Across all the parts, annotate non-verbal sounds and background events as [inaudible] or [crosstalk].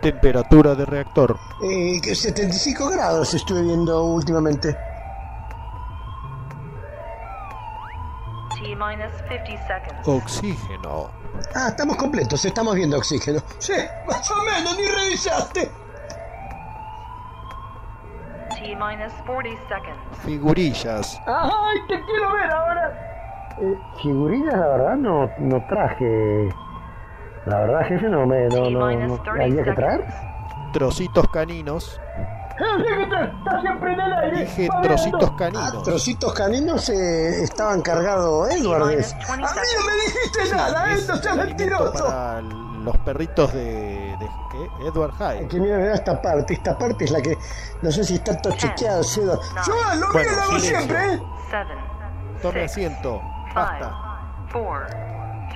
Temperatura de reactor. Eh, que 75 grados estuve viendo últimamente. Oxígeno. Ah, estamos completos, estamos viendo oxígeno. Sí, más o menos, ni revisaste. Figurillas. ¡Ay, te quiero ver ahora! Eh, figurillas, la verdad, no, no traje. La verdad, jefe, no me. No, no, no. ¿Había que traer? Trocitos caninos. Está siempre en el aire. Dije trocitos caninos. Ah, trocitos caninos eh, estaban cargados Edward. A mí no me dijiste nada, ¿eh? No seas mentiroso. Para los perritos de, de ¿qué? Edward Hyde. Que mira, mira esta parte. Esta parte es la que. No sé si está todo chequeado. Yo lo Bueno, mío lo hago siempre, ¿eh? Tome asiento. Basta.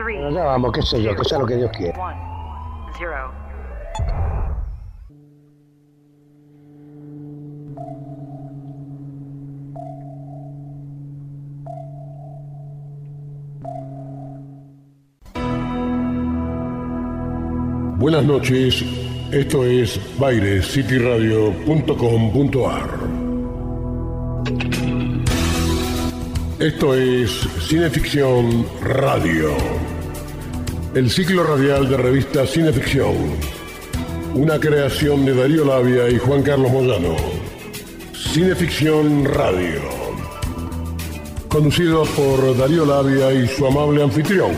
Bueno, ya vamos, qué sé yo, que sea lo que Dios quiera. Buenas noches, esto es bairescityradio.com.ar. Esto es Cineficción Radio, el ciclo radial de revista Cineficción, una creación de Darío Labia y Juan Carlos Moyano. Cineficción Radio, conducido por Darío Labia y su amable anfitrión,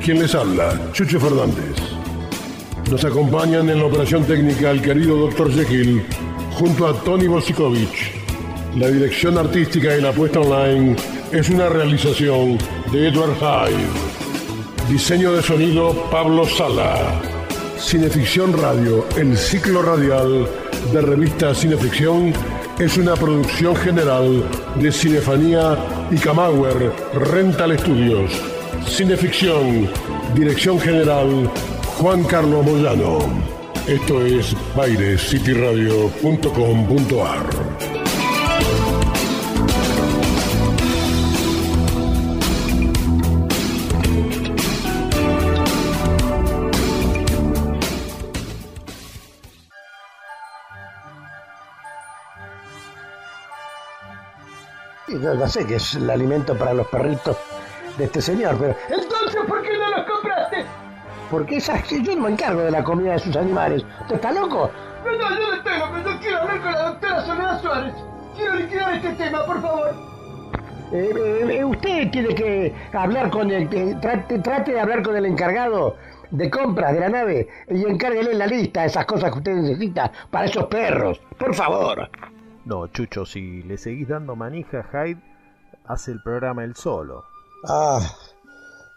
quien les habla, Chucho Fernández. Nos acompañan en la operación técnica el querido Dr. Jekyll junto a Tony Bosikovich. La dirección artística y la puesta online es una realización de Edward Hyde. Diseño de sonido Pablo Sala. Cineficción Radio, el ciclo radial de revista Cineficción, es una producción general de Cinefanía y Camauer Rental Studios. Cineficción, dirección general Juan Carlos Moyano. Esto es bairescityradio.com.ar. yo ya sé que es el alimento para los perritos de este señor, pero. Entonces, ¿por qué no los compraste? Porque esas, yo no me encargo de la comida de sus animales. ¿Usted está loco? No, no, yo le tengo, pero yo quiero hablar con la doctora Soledad Suárez. Quiero liquidar este tema, por favor. Eh, eh, usted tiene que hablar con el. eh, trate, trate de hablar con el encargado de compras de la nave y encárguele la lista de esas cosas que usted necesita para esos perros. Por favor. No, Chucho, si le seguís dando manija a Hyde, hace el programa él solo. Ah,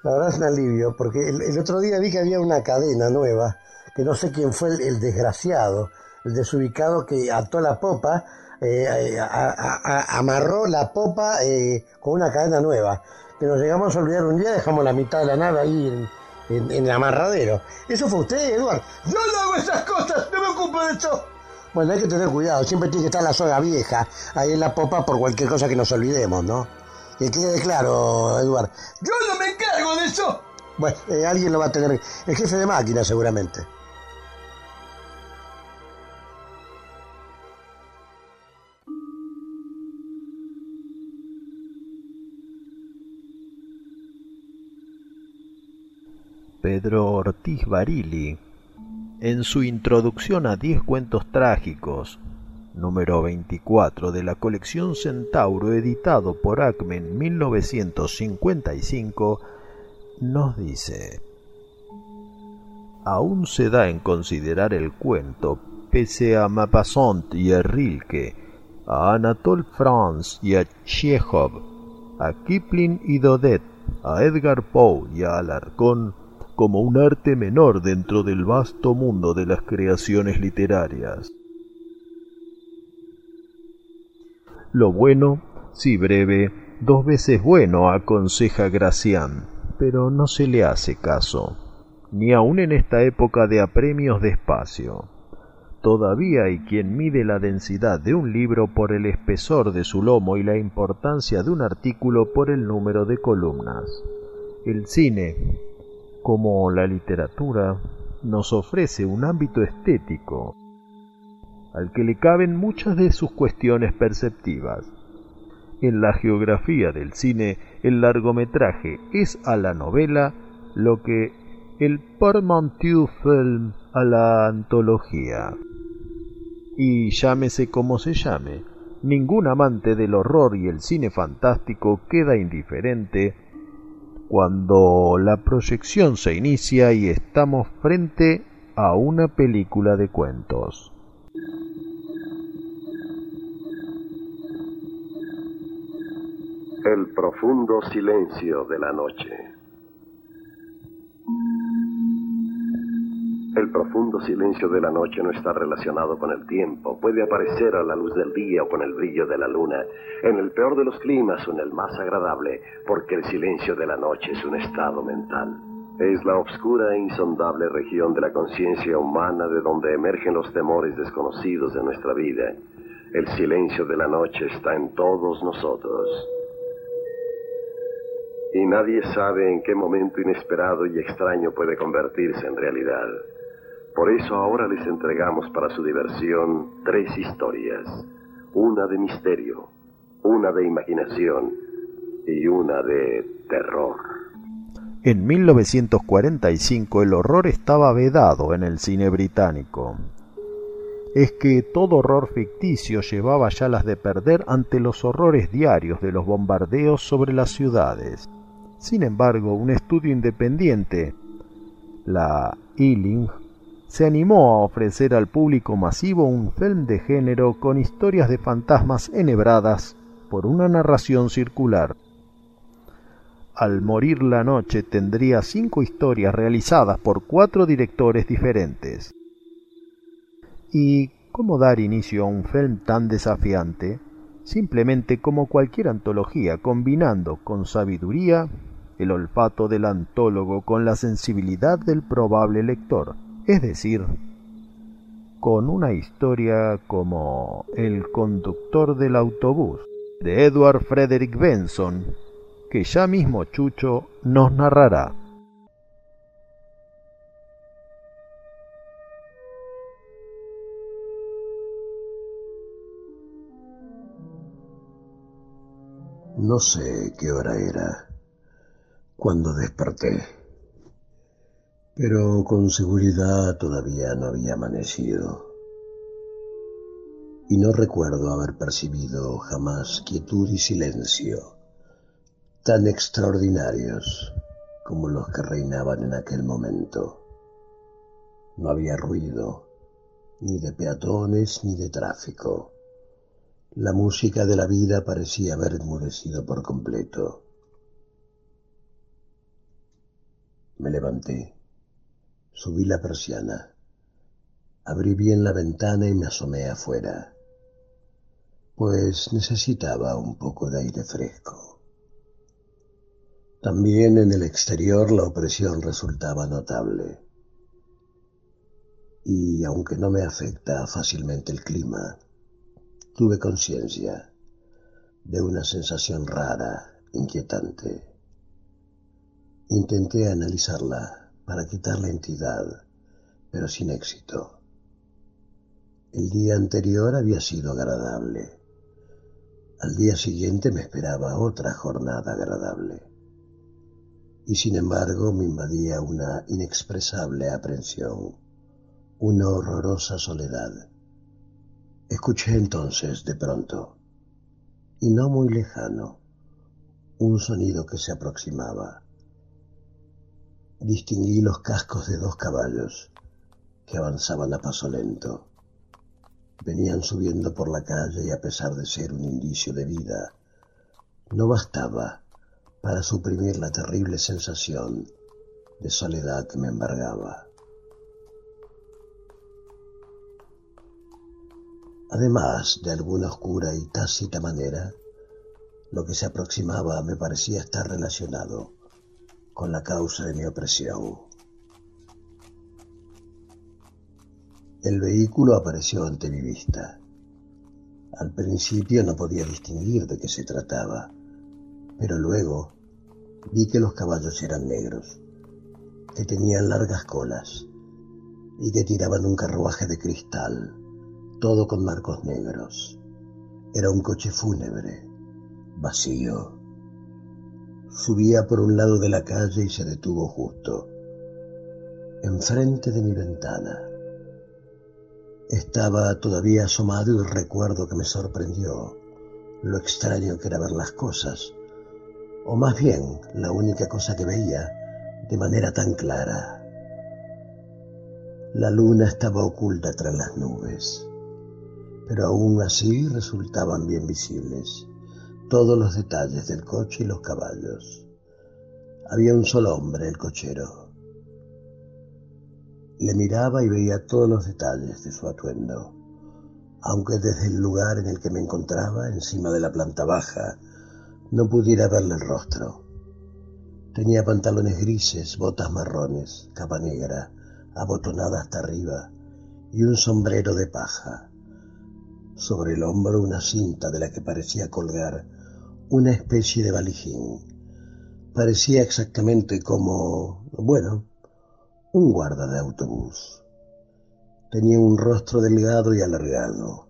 la verdad es un alivio, porque el, el otro día vi que había una cadena nueva, que no sé quién fue el, el desgraciado, el desubicado que ató la popa, eh, eh, a- a- a- amarró la popa eh, con una cadena nueva, que nos llegamos a olvidar un día, dejamos la mitad de la nave ahí en, en- en el amarradero. ¿Eso fue usted, Eduardo? Yo no hago esas cosas, no me ocupo de eso. Bueno, hay que tener cuidado, siempre tiene que estar la soga vieja ahí en la popa por cualquier cosa que nos olvidemos, ¿no? Que quede claro, Eduardo. Yo no me encargo de eso. Bueno, eh, alguien lo va a tener, el jefe de máquina seguramente. Pedro Ortiz Barili, en su introducción a 10 cuentos trágicos, número 24 de la colección Centauro editado por Acme en 1955, nos dice, Aún se da en considerar el cuento, pese a Maupassant y a Rilke, a Anatole France y a Chekhov, a Kipling y Dodet, a Edgar Poe y a Alarcón, como un arte menor dentro del vasto mundo de las creaciones literarias. Lo bueno, si breve, dos veces bueno, aconseja Gracián, pero no se le hace caso, ni aun en esta época de apremios de espacio. Todavía hay quien mide la densidad de un libro por el espesor de su lomo y la importancia de un artículo por el número de columnas. El cine, como la literatura, nos ofrece un ámbito estético al que le caben muchas de sus cuestiones perceptivas. En la geografía del cine, el largometraje es a la novela lo que el portmanteau film a la antología. Y llámese como se llame, ningún amante del horror y el cine fantástico queda indiferente cuando la proyección se inicia y estamos frente a una película de cuentos. El profundo silencio de la noche. El profundo silencio de la noche no está relacionado con el tiempo. Puede aparecer a la luz del día o con el brillo de la luna, en el peor de los climas o en el más agradable, porque el silencio de la noche es un estado mental. Es la obscura e insondable región de la conciencia humana de donde emergen los temores desconocidos de nuestra vida. El silencio de la noche está en todos nosotros. Y nadie sabe en qué momento inesperado y extraño puede convertirse en realidad. Por eso ahora les entregamos para su diversión tres historias. Una de misterio, una de imaginación y una de terror. En 1945 el horror estaba vedado en el cine británico. Es que todo horror ficticio llevaba ya las de perder ante los horrores diarios de los bombardeos sobre las ciudades. Sin embargo, un estudio independiente, la Ealing se animó a ofrecer al público masivo un film de género con historias de fantasmas enhebradas por una narración circular. Al morir la noche tendría cinco historias realizadas por cuatro directores diferentes. ¿Y cómo dar inicio a un film tan desafiante? Simplemente como cualquier antología, combinando con sabiduría el olfato del antólogo con la sensibilidad del probable lector es decir, con una historia como El conductor del autobús de Edward Frederick Benson, que ya mismo Chucho nos narrará. No sé qué hora era cuando desperté pero con seguridad todavía no había amanecido. Y no recuerdo haber percibido jamás quietud y silencio tan extraordinarios como los que reinaban en aquel momento. No había ruido, ni de peatones ni de tráfico. La música de la vida parecía haber enmudecido por completo. Me levanté Subí la persiana. Abrí bien la ventana y me asomé afuera, pues necesitaba un poco de aire fresco. También en el exterior la opresión resultaba notable. Y aunque no me afecta fácilmente el clima, tuve conciencia de una sensación rara, inquietante. Intenté analizarla para quitar la entidad, pero sin éxito. El día anterior había sido agradable. Al día siguiente me esperaba otra jornada agradable. Y sin embargo me invadía una inexpresable aprensión, una horrorosa soledad. Escuché entonces de pronto, y no muy lejano, un sonido que se aproximaba distinguí los cascos de dos caballos que avanzaban a paso lento. Venían subiendo por la calle y a pesar de ser un indicio de vida, no bastaba para suprimir la terrible sensación de soledad que me embargaba. Además, de alguna oscura y tácita manera, lo que se aproximaba me parecía estar relacionado con la causa de mi opresión. El vehículo apareció ante mi vista. Al principio no podía distinguir de qué se trataba, pero luego vi que los caballos eran negros, que tenían largas colas y que tiraban un carruaje de cristal, todo con marcos negros. Era un coche fúnebre, vacío. Subía por un lado de la calle y se detuvo justo, enfrente de mi ventana. Estaba todavía asomado y recuerdo que me sorprendió lo extraño que era ver las cosas, o más bien la única cosa que veía de manera tan clara. La luna estaba oculta tras las nubes, pero aún así resultaban bien visibles todos los detalles del coche y los caballos. Había un solo hombre, el cochero. Le miraba y veía todos los detalles de su atuendo, aunque desde el lugar en el que me encontraba, encima de la planta baja, no pudiera verle el rostro. Tenía pantalones grises, botas marrones, capa negra, abotonada hasta arriba, y un sombrero de paja. Sobre el hombro una cinta de la que parecía colgar una especie de valijín. Parecía exactamente como, bueno, un guarda de autobús. Tenía un rostro delgado y alargado,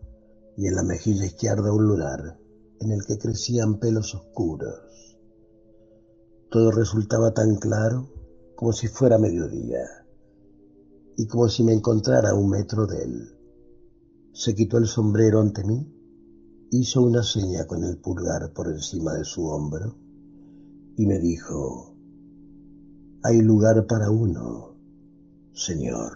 y en la mejilla izquierda un lunar en el que crecían pelos oscuros. Todo resultaba tan claro como si fuera mediodía y como si me encontrara a un metro de él. Se quitó el sombrero ante mí, hizo una seña con el pulgar por encima de su hombro y me dijo, hay lugar para uno, señor.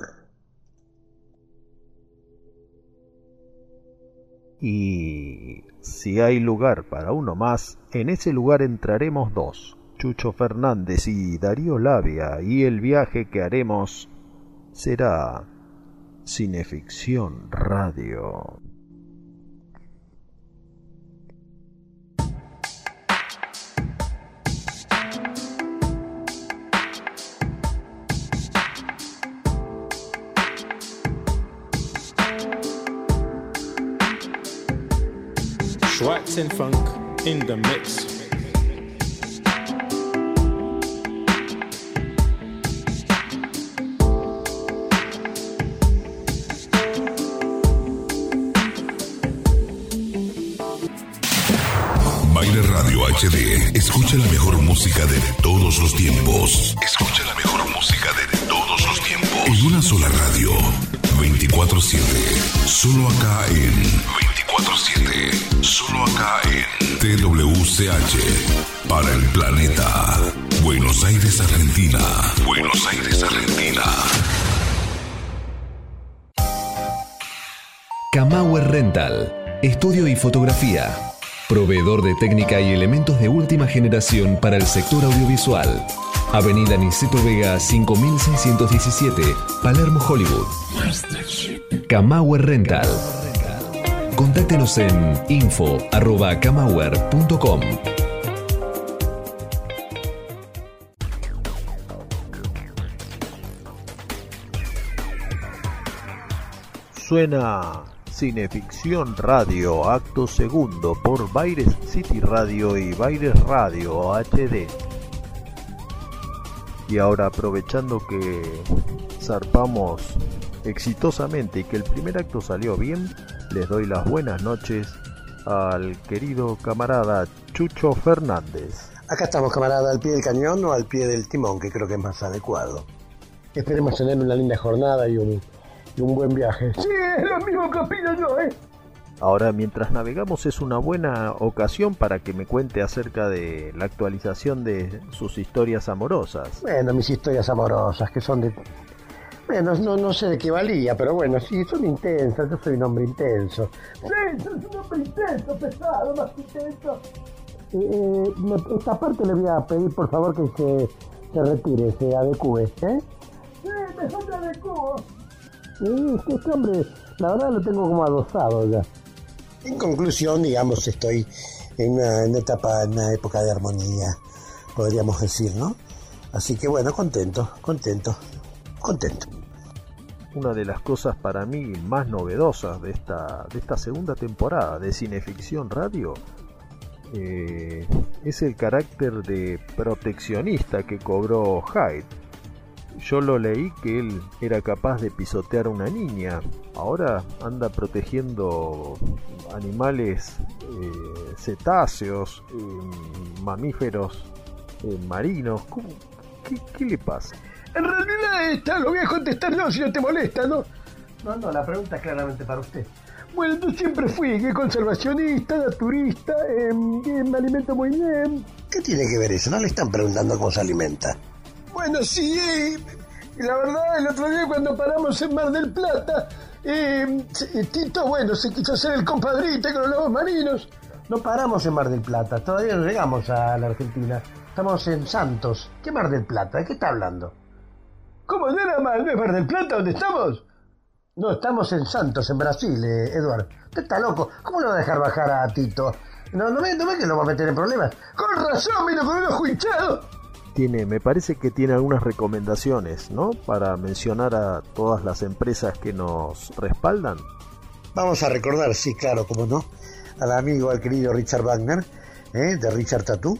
Y si hay lugar para uno más, en ese lugar entraremos dos, Chucho Fernández y Darío Labia, y el viaje que haremos será Cineficción Radio. Funk in the mix. HD. Escucha la mejor música de todos los tiempos. Escucha la mejor música de todos los tiempos. En una sola radio. 24-7. Solo acá en 24-7. Solo acá en TWCH. Para el planeta. Buenos Aires, Argentina. Buenos Aires, Argentina. Camauer Rental. Estudio y fotografía Proveedor de técnica y elementos de última generación para el sector audiovisual. Avenida Niceto Vega 5617, Palermo, Hollywood. Camauer Rental. Contáctenos en info.camauer.com. Suena Cineficción Radio, acto segundo por Baires City Radio y Baires Radio HD. Y ahora aprovechando que zarpamos exitosamente y que el primer acto salió bien, les doy las buenas noches al querido camarada Chucho Fernández. Acá estamos, camarada, al pie del cañón o al pie del timón, que creo que es más adecuado. Esperemos tener una linda jornada y un un buen viaje. Sí, es lo mismo que opino yo, ¿eh? Ahora, mientras navegamos, es una buena ocasión para que me cuente acerca de la actualización de sus historias amorosas. Bueno, mis historias amorosas, que son de... Bueno, no, no sé de qué valía, pero bueno, sí, son intensas, yo soy un hombre intenso. Sí, soy un hombre intenso, pesado, más intenso. Eh, eh esta parte le voy a pedir, por favor, que se, se retire, se adecue, ¿eh? Sí, mejor me adecuo. Sí, este hombre, la verdad lo tengo como adosado ya. En conclusión, digamos, estoy en una, etapa, en una época de armonía, podríamos decir, ¿no? Así que bueno, contento, contento, contento. Una de las cosas para mí más novedosas de esta, de esta segunda temporada de Cineficción Radio eh, es el carácter de proteccionista que cobró Hyde yo lo leí que él era capaz de pisotear a una niña. Ahora anda protegiendo animales eh, cetáceos, eh, mamíferos eh, marinos. ¿Qué, ¿Qué, le pasa? En realidad esta lo voy a contestar yo si no te molesta, ¿no? No, no, la pregunta es claramente para usted. Bueno, yo siempre fui conservacionista, naturista, eh, me alimento muy bien. ¿Qué tiene que ver eso? No le están preguntando cómo se alimenta. Bueno, sí, eh, la verdad, el otro día cuando paramos en Mar del Plata, eh, Tito, bueno, se quiso hacer el compadrito con los lobos marinos. No paramos en Mar del Plata, todavía no llegamos a la Argentina. Estamos en Santos. ¿Qué Mar del Plata? ¿De qué está hablando? ¿Cómo no era Mar, Mar del Plata donde estamos? No, estamos en Santos, en Brasil, eh, Eduardo. Usted está loco. ¿Cómo lo va a dejar bajar a Tito? No, no ve, no que lo va a meter en problemas. Con razón, vino con un ojo. Tiene, me parece que tiene algunas recomendaciones, ¿no? Para mencionar a todas las empresas que nos respaldan. Vamos a recordar, sí, claro, como no, al amigo, al querido Richard Wagner, ¿eh? de Richard Tattoo,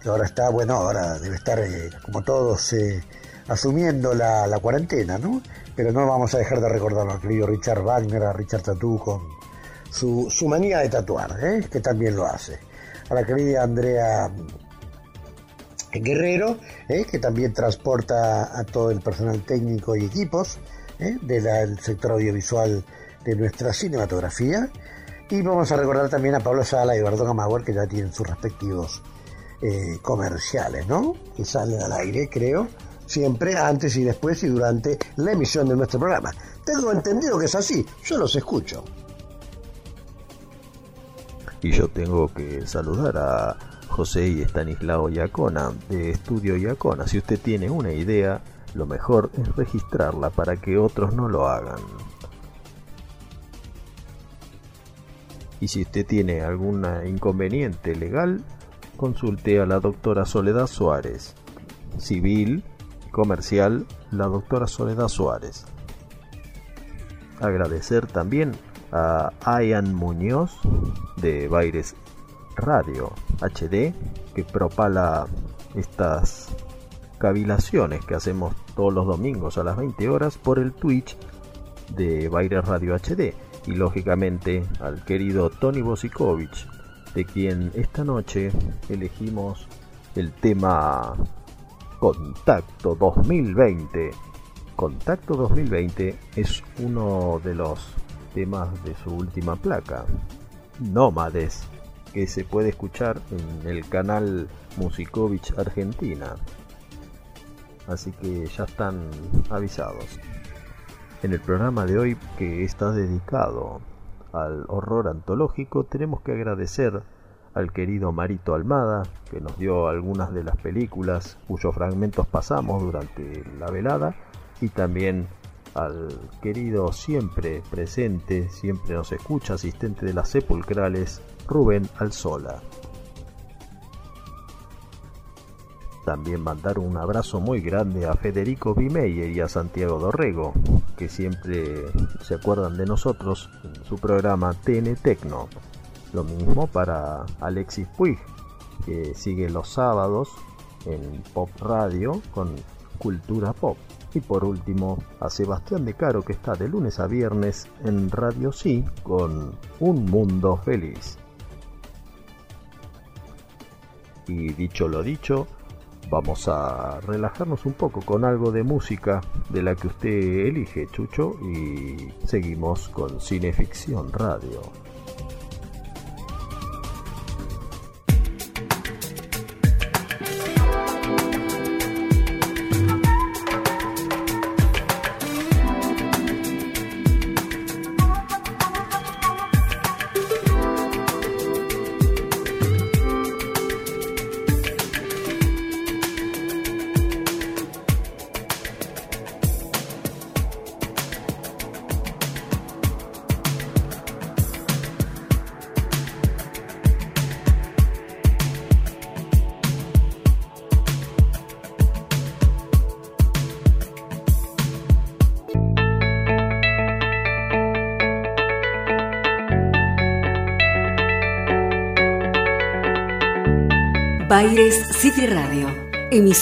que ahora está, bueno, ahora debe estar, eh, como todos, eh, asumiendo la, la, cuarentena, ¿no? Pero no vamos a dejar de recordarlo al querido Richard Wagner, a Richard Tattoo, con su, su manía de tatuar, que también lo hace. A la querida Andrea Guerrero, ¿eh? que también transporta a todo el personal técnico y equipos ¿eh? del sector audiovisual de nuestra cinematografía. Y vamos a recordar también a Pablo Sala y Eduardo Camagüer, que ya tienen sus respectivos eh, comerciales, ¿no? Que salen al aire, creo, siempre antes y después y durante la emisión de nuestro programa. Tengo entendido que es así, yo los escucho. Y yo tengo que saludar a José y Estanislao Yacona de Estudio Yacona. Si usted tiene una idea, lo mejor es registrarla para que otros no lo hagan. Y si usted tiene algún inconveniente legal, consulte a la doctora Soledad Suárez. Civil, comercial, la doctora Soledad Suárez. Agradecer también a Ayan Muñoz de Baires Radio HD que propala estas cavilaciones que hacemos todos los domingos a las 20 horas por el Twitch de Baires Radio HD y lógicamente al querido Tony Bosikovich de quien esta noche elegimos el tema Contacto 2020. Contacto 2020 es uno de los temas de su última placa, Nómades, que se puede escuchar en el canal Musikovich Argentina. Así que ya están avisados. En el programa de hoy, que está dedicado al horror antológico, tenemos que agradecer al querido Marito Almada, que nos dio algunas de las películas cuyos fragmentos pasamos durante la velada, y también al querido siempre presente, siempre nos escucha, asistente de las sepulcrales, Rubén Alzola. También mandar un abrazo muy grande a Federico Bimeyer y a Santiago Dorrego, que siempre se acuerdan de nosotros en su programa TN Tecno. Lo mismo para Alexis Puig, que sigue los sábados en Pop Radio con Cultura Pop. Y por último, a Sebastián De Caro, que está de lunes a viernes en Radio Sí con Un Mundo Feliz. Y dicho lo dicho, vamos a relajarnos un poco con algo de música de la que usted elige, Chucho, y seguimos con Cineficción Radio.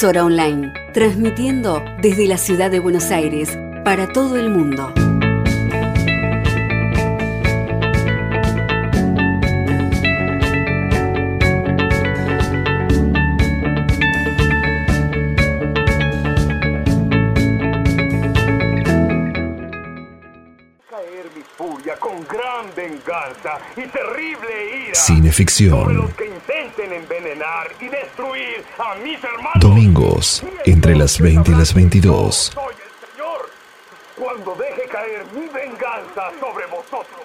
Emisora online transmitiendo desde la ciudad de Buenos Aires para todo el mundo. y terrible ira Cineficción. los que intenten envenenar y destruir a mis hermanos. Domingos, entre las 20 y las 22. Soy el Señor cuando deje caer mi venganza sobre vosotros.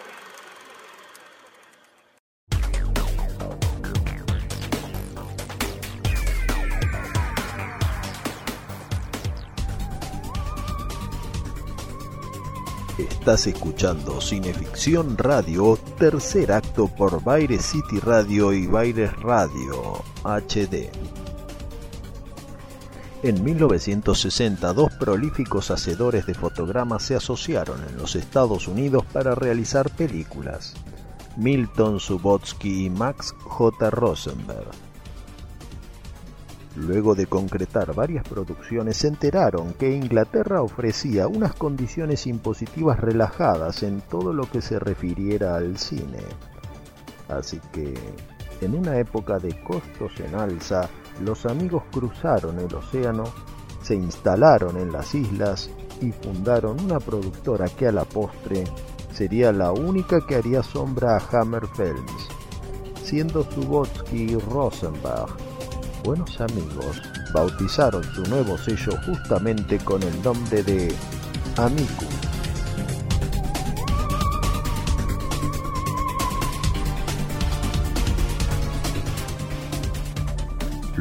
Estás escuchando Cineficción Radio, tercer acto por Baire City Radio y Baires Radio HD. En 1960, dos prolíficos hacedores de fotogramas se asociaron en los Estados Unidos para realizar películas. Milton Subotsky y Max J. Rosenberg. Luego de concretar varias producciones, se enteraron que Inglaterra ofrecía unas condiciones impositivas relajadas en todo lo que se refiriera al cine. Así que, en una época de costos en alza, los amigos cruzaron el océano, se instalaron en las islas y fundaron una productora que a la postre sería la única que haría sombra a Hammer Films, siendo Subotsky y Rosenberg buenos amigos bautizaron su nuevo sello justamente con el nombre de Amicus.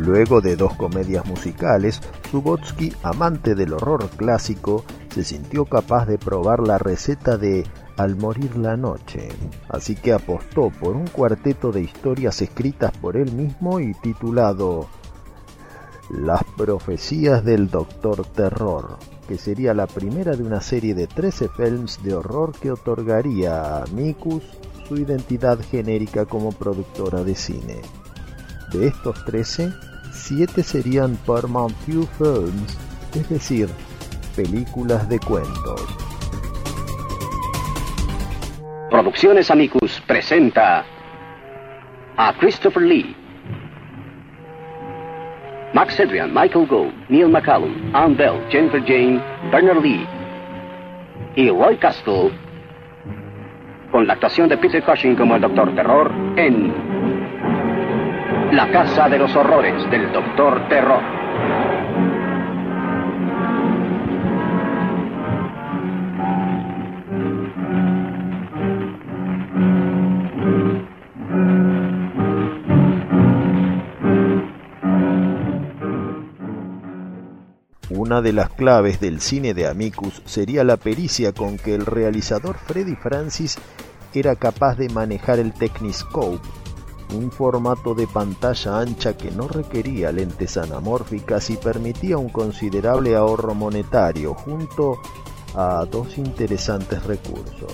Luego de dos comedias musicales, Subotsky, amante del horror clásico, se sintió capaz de probar la receta de Al morir la noche, así que apostó por un cuarteto de historias escritas por él mismo y titulado Las profecías del Doctor Terror, que sería la primera de una serie de 13 films de horror que otorgaría a Amicus su identidad genérica como productora de cine. De estos 13, 7 serían Paramount View Films, es decir, películas de cuentos. Producciones Amicus presenta a Christopher Lee, Max Adrian, Michael Gould, Neil McCallum, Ann Bell, Jennifer Jane, Bernard Lee y Roy Castle con la actuación de Peter Cushing como el Doctor Terror en La Casa de los Horrores del Doctor Terror. Una de las claves del cine de Amicus sería la pericia con que el realizador Freddy Francis era capaz de manejar el Techniscope, un formato de pantalla ancha que no requería lentes anamórficas y permitía un considerable ahorro monetario junto a dos interesantes recursos.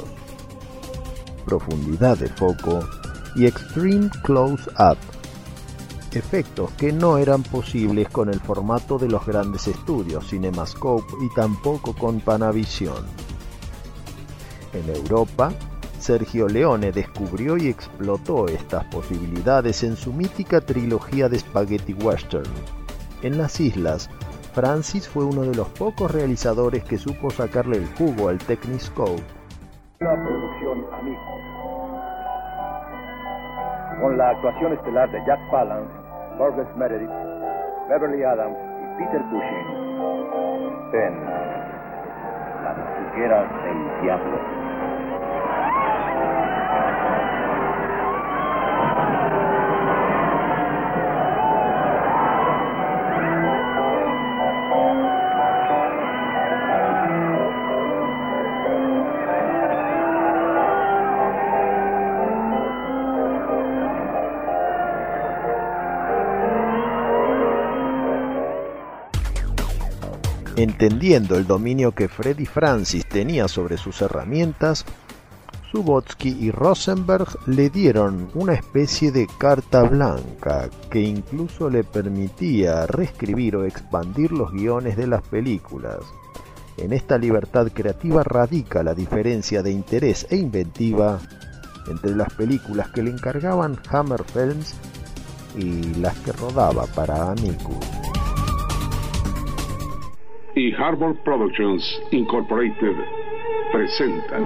Profundidad de foco y Extreme Close Up, efectos que no eran posibles con el formato de los grandes estudios Cinemascope y tampoco con Panavision. En Europa, Sergio Leone descubrió y explotó estas posibilidades en su mítica trilogía de spaghetti western. En las islas, Francis fue uno de los pocos realizadores que supo sacarle el jugo al Techniscope. La producción Amigos. Con la actuación estelar de Jack Palance, Burgess Meredith, Beverly Adams y Peter Cushing en Las del Diablo. Entendiendo el dominio que Freddy Francis tenía sobre sus herramientas, Subotsky y Rosenberg le dieron una especie de carta blanca que incluso le permitía reescribir o expandir los guiones de las películas. En esta libertad creativa radica la diferencia de interés e inventiva entre las películas que le encargaban Hammer Films y las que rodaba para Amicus. Y Harbor Productions Incorporated presentan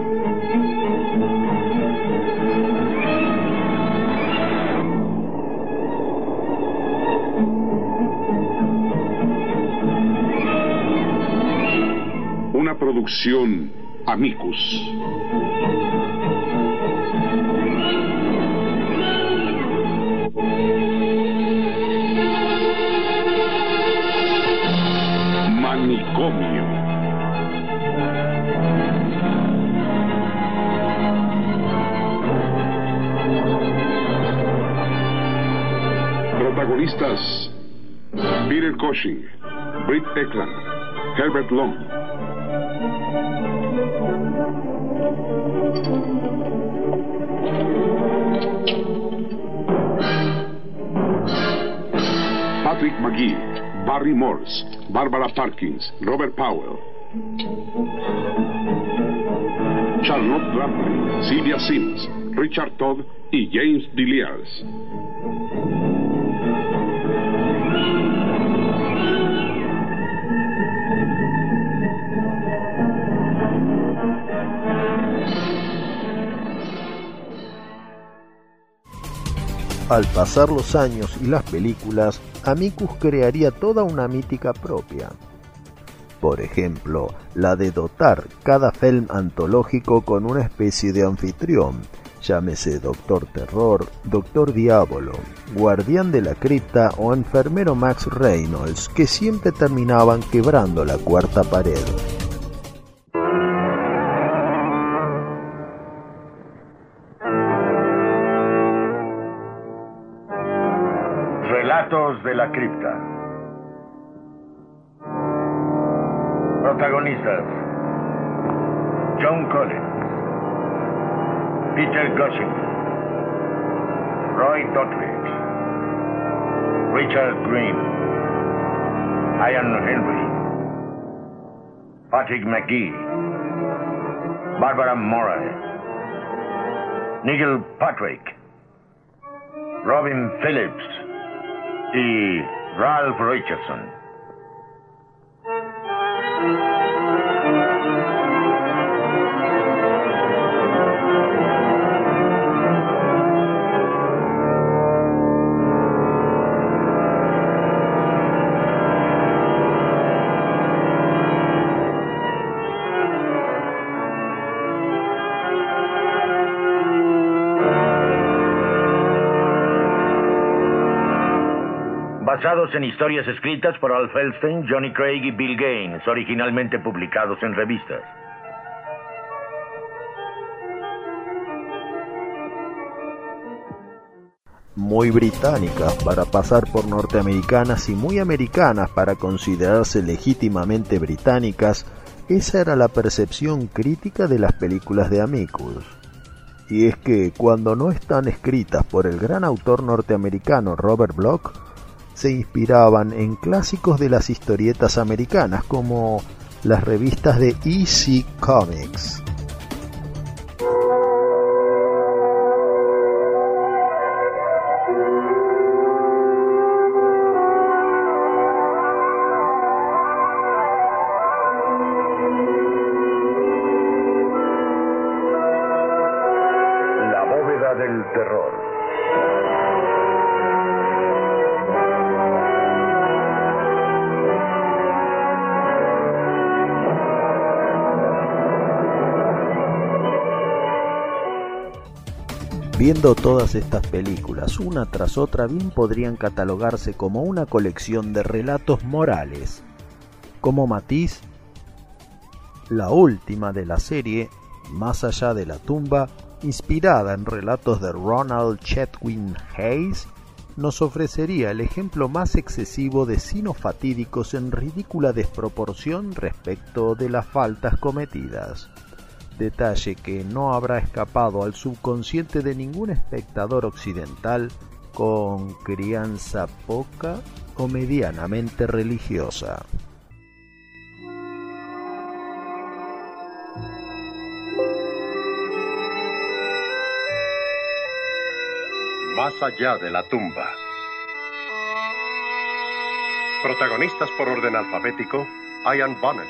una producción Amicus. Protagonistas Peter Cushing, Britt Eklund, Herbert Long. Patrick McGee, Barry Morse, Barbara Parkins, Robert Powell. Charlotte Rampling, Sylvia Sims, Richard Todd y James Dilliers. Al pasar los años y las películas, Amicus crearía toda una mítica propia. Por ejemplo, la de dotar cada film antológico con una especie de anfitrión, llámese Doctor Terror, Doctor Diablo, Guardián de la Cripta o Enfermero Max Reynolds, que siempre terminaban quebrando la cuarta pared. Protagonistas. John Collins. Peter Cushing. Roy Dottridge. Richard Green. Ian Henry. Patrick McGee. Barbara Murray. Nigel Patrick. Robin Phillips y Ralph Richardson. Música basados en historias escritas por Al Feldstein, Johnny Craig y Bill Gaines, originalmente publicados en revistas. Muy británicas para pasar por norteamericanas y muy americanas para considerarse legítimamente británicas, esa era la percepción crítica de las películas de Amicus. Y es que cuando no están escritas por el gran autor norteamericano Robert Bloch, se inspiraban en clásicos de las historietas americanas como las revistas de EC Comics. Viendo todas estas películas una tras otra bien podrían catalogarse como una colección de relatos morales. Como matiz, la última de la serie, Más allá de la tumba, inspirada en relatos de Ronald Chetwin Hayes, nos ofrecería el ejemplo más excesivo de sinos fatídicos en ridícula desproporción respecto de las faltas cometidas. Detalle que no habrá escapado al subconsciente de ningún espectador occidental con crianza poca o medianamente religiosa. Más allá de la tumba. Protagonistas por orden alfabético, Ian Bonnet,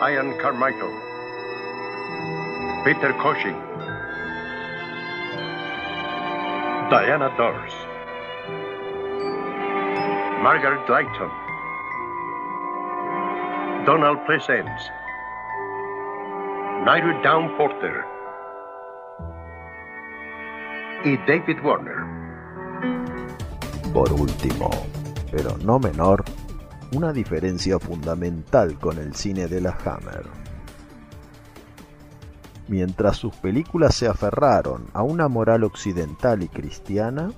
Ian Carmichael, Peter Cushing, Diana Dors, Margaret Lighton, Donald Pleasence, Nigel Down Porter y David Warner. Por último, pero no menor, una diferencia fundamental con el cine de la Hammer. Mientras sus películas se aferraron a una moral occidental y cristiana,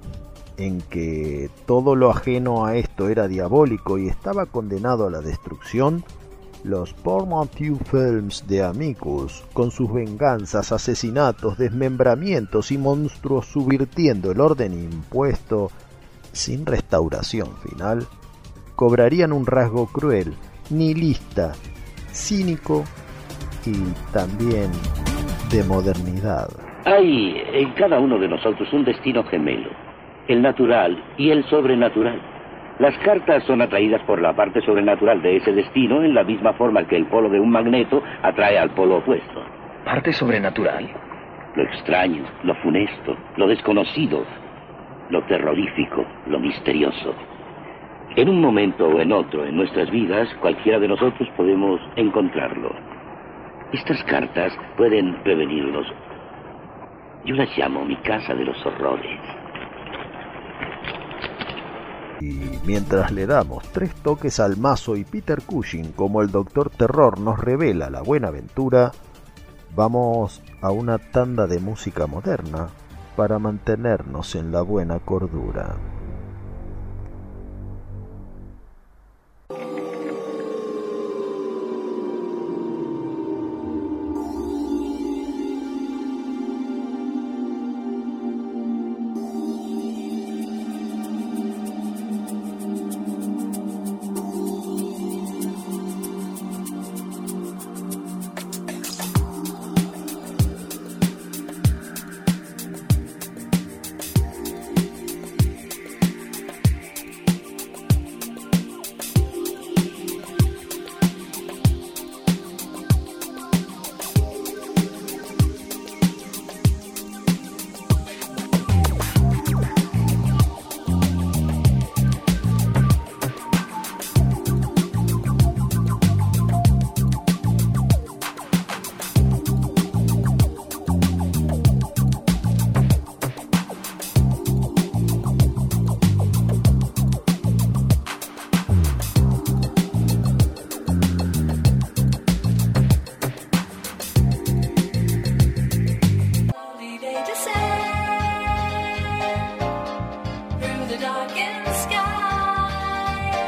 en que todo lo ajeno a esto era diabólico y estaba condenado a la destrucción, los Portmanteau Films de Amicus, con sus venganzas, asesinatos, desmembramientos y monstruos subvirtiendo el orden impuesto sin restauración final, cobrarían un rasgo cruel, nihilista, cínico y también de modernidad. Hay en cada uno de nosotros un destino gemelo, el natural y el sobrenatural. Las cartas son atraídas por la parte sobrenatural de ese destino en la misma forma que el polo de un magneto atrae al polo opuesto. ¿Parte sobrenatural? Lo extraño, lo funesto, lo desconocido, lo terrorífico, lo misterioso. En un momento o en otro en nuestras vidas, cualquiera de nosotros podemos encontrarlo. Estas cartas pueden prevenirnos. Yo las llamo mi casa de los horrores. Y mientras le damos tres toques al mazo y Peter Cushing como el Doctor Terror nos revela la buena aventura, vamos a una tanda de música moderna para mantenernos en la buena cordura.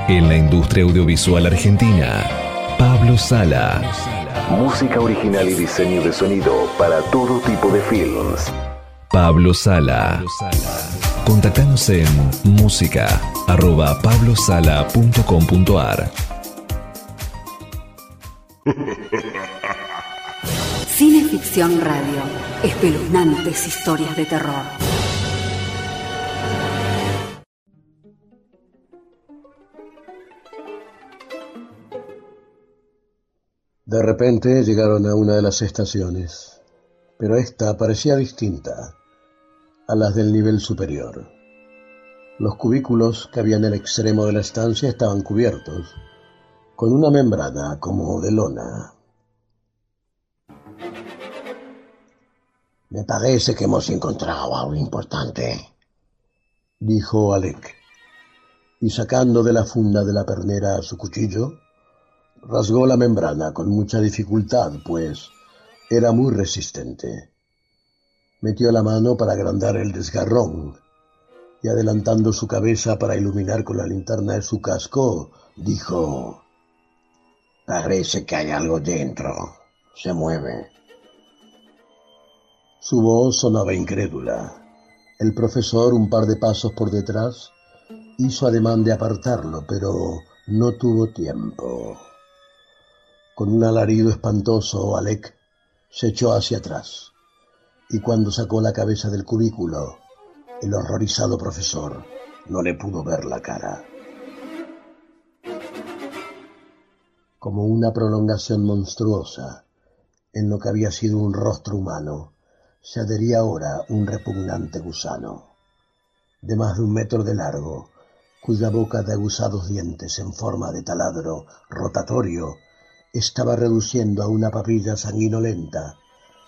En la industria audiovisual argentina, Pablo Sala. Música original y diseño de sonido para todo tipo de films. Pablo Sala. Contactanos en música arroba pablosala.com.ar Cineficción Radio. Espeluznantes historias de terror. De repente llegaron a una de las estaciones, pero esta parecía distinta a las del nivel superior. Los cubículos que había en el extremo de la estancia estaban cubiertos con una membrana como de lona. Me parece que hemos encontrado algo importante, dijo Alec, y sacando de la funda de la pernera su cuchillo, rasgó la membrana con mucha dificultad, pues era muy resistente. Metió la mano para agrandar el desgarrón y adelantando su cabeza para iluminar con la linterna de su casco, dijo, Parece que hay algo dentro. Se mueve. Su voz sonaba incrédula. El profesor, un par de pasos por detrás, hizo ademán de apartarlo, pero no tuvo tiempo. Con un alarido espantoso, Alec se echó hacia atrás, y cuando sacó la cabeza del cubículo, el horrorizado profesor no le pudo ver la cara. Como una prolongación monstruosa en lo que había sido un rostro humano, se adhería ahora un repugnante gusano, de más de un metro de largo, cuya boca de aguzados dientes en forma de taladro rotatorio estaba reduciendo a una papilla sanguinolenta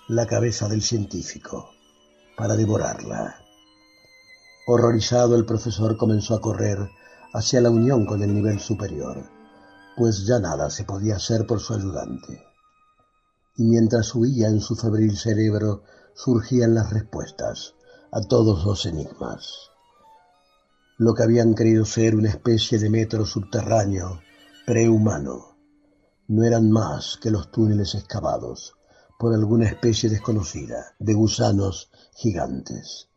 la cabeza del científico para devorarla. Horrorizado el profesor comenzó a correr hacia la unión con el nivel superior, pues ya nada se podía hacer por su ayudante. Y mientras huía en su febril cerebro surgían las respuestas a todos los enigmas. Lo que habían creído ser una especie de metro subterráneo prehumano no eran más que los túneles excavados por alguna especie desconocida de gusanos gigantes.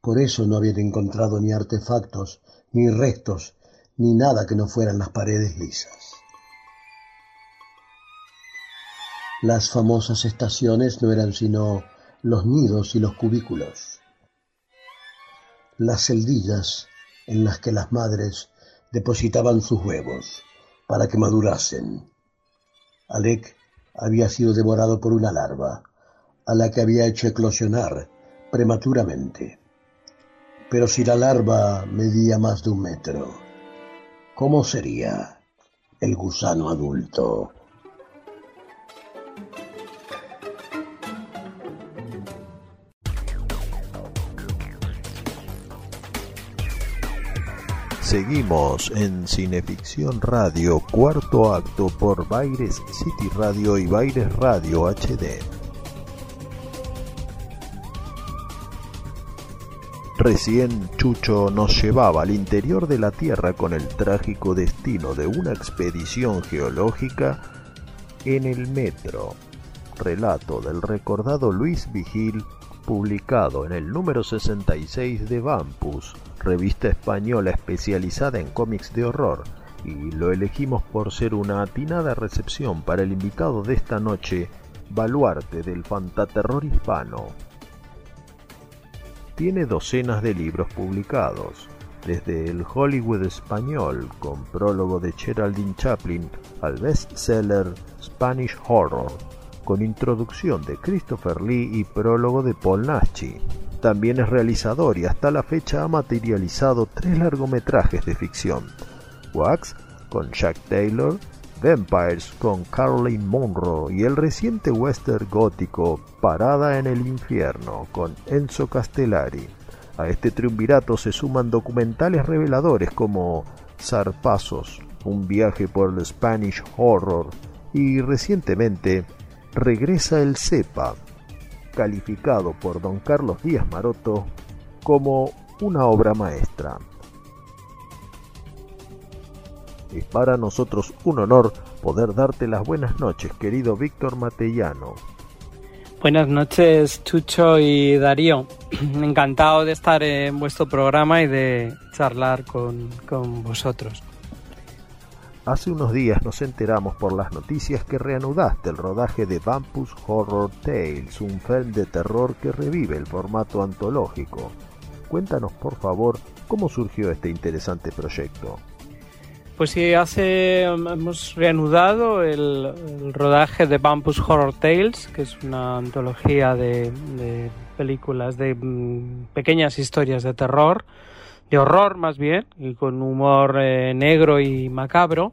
Por eso no habían encontrado ni artefactos, ni restos, ni nada que no fueran las paredes lisas. Las famosas estaciones no eran sino los nidos y los cubículos, las celdillas en las que las madres depositaban sus huevos para que madurasen. Alec había sido devorado por una larva, a la que había hecho eclosionar prematuramente. Pero si la larva medía más de un metro, ¿cómo sería el gusano adulto? Seguimos en Cineficción Radio, cuarto acto por Baires City Radio y Baires Radio HD. Recién Chucho nos llevaba al interior de la Tierra con el trágico destino de una expedición geológica en el metro. Relato del recordado Luis Vigil, publicado en el número 66 de Vampus, revista española especializada en cómics de horror, y lo elegimos por ser una atinada recepción para el invitado de esta noche, baluarte del fantaterror hispano. Tiene docenas de libros publicados, desde el Hollywood español, con prólogo de Geraldine Chaplin, al bestseller Spanish Horror, con introducción de Christopher Lee y prólogo de Paul Naschy. También es realizador y hasta la fecha ha materializado tres largometrajes de ficción. Wax con Jack Taylor, Vampires con Caroline Monroe y el reciente western gótico Parada en el infierno con Enzo Castellari. A este triunvirato se suman documentales reveladores como Zarpazos, un viaje por el Spanish Horror y recientemente Regresa el Cepa, calificado por don Carlos Díaz Maroto como una obra maestra. Es para nosotros un honor poder darte las buenas noches, querido Víctor Matellano. Buenas noches, Chucho y Darío. [clears throat] Encantado de estar en vuestro programa y de charlar con, con vosotros. Hace unos días nos enteramos por las noticias que reanudaste el rodaje de Vampus Horror Tales, un film de terror que revive el formato antológico. Cuéntanos por favor cómo surgió este interesante proyecto. Pues sí, hace hemos reanudado el, rodaje de Vampus Horror Tales, que es una antología de, de películas de mm, pequeñas historias de terror de horror más bien, y con humor eh, negro y macabro.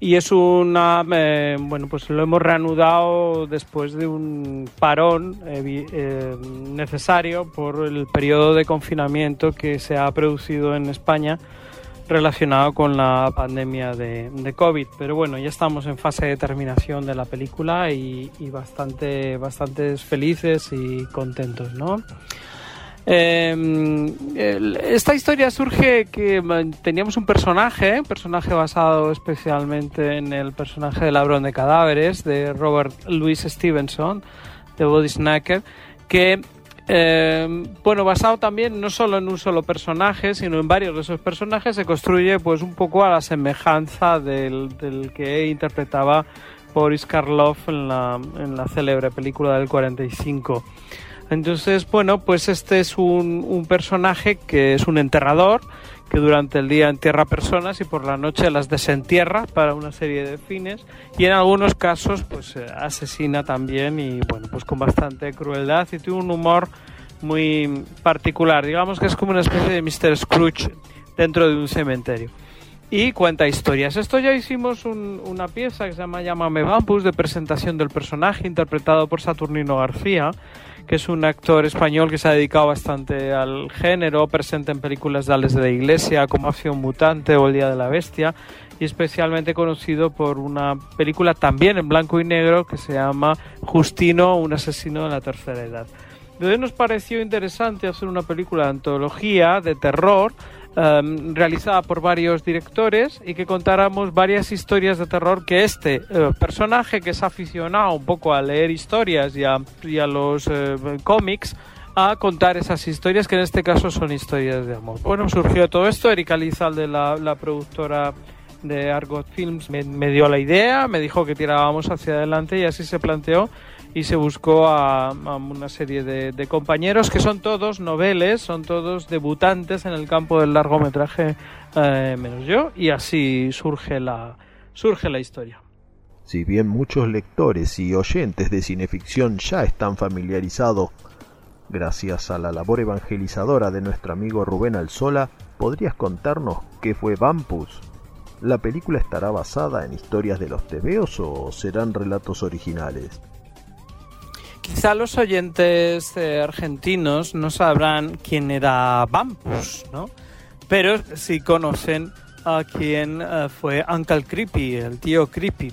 Y es una, eh, bueno, pues lo hemos reanudado después de un parón eh, necesario por el periodo de confinamiento que se ha producido en España relacionado con la pandemia de, de, COVID. Pero bueno, ya estamos en fase de terminación de la película y, y bastante, bastantes felices y contentos, ¿no? El- esta historia surge que teníamos un personaje, un personaje basado especialmente en el personaje del ladrón de cadáveres de Robert Louis Stevenson, de Body Snacker, que, eh, bueno, basado también no solo en un solo personaje, sino en varios de esos personajes, se construye pues un poco a la semejanza del, del que interpretaba Boris Karloff en la, en la célebre película del 45. Entonces, bueno, pues este es un, personaje que es un enterrador, que durante el día entierra personas y por la noche las desentierra para una serie de fines y en algunos casos pues eh, asesina también y bueno, pues con bastante crueldad y tiene un humor muy particular. Digamos que es como una especie de Mr. Scrooge dentro de un cementerio y cuenta historias. Esto ya hicimos un- una pieza que se llama Llámame Bambus de presentación del personaje interpretado por Saturnino García, que es un actor español que se ha dedicado bastante al género, presente en películas de Alex de la Iglesia como Acción Mutante o El Día de la Bestia y especialmente conocido por una película también en blanco y negro que se llama Justino, un asesino de la tercera edad. Entonces nos pareció interesante hacer una película de antología de terror em, realizada por varios directores y que contáramos varias historias de terror que este eh, personaje que es aficionado un poco a leer historias y a, los eh, cómics a contar esas historias que en este caso son historias de amor. Bueno, surgió todo esto, Erika Lizalde, la, la productora de Argot Films, me dio la idea, me dijo que tirábamos hacia adelante y así se planteó y se buscó a, una serie de, de compañeros que son todos noveles, son todos debutantes en el campo del largometraje, eh, menos yo, y así surge la, surge la historia. Si bien muchos lectores y oyentes de cineficción ya están familiarizados gracias a la labor evangelizadora de nuestro amigo Rubén Alzola, ¿podrías contarnos qué fue Vampus? ¿La película estará basada en historias de los tebeos o serán relatos originales? Quizá los oyentes eh, argentinos no sabrán quién era Vampus, ¿no? Pero sí conocen a quién eh, fue Uncle Creepy, el tío Creepy.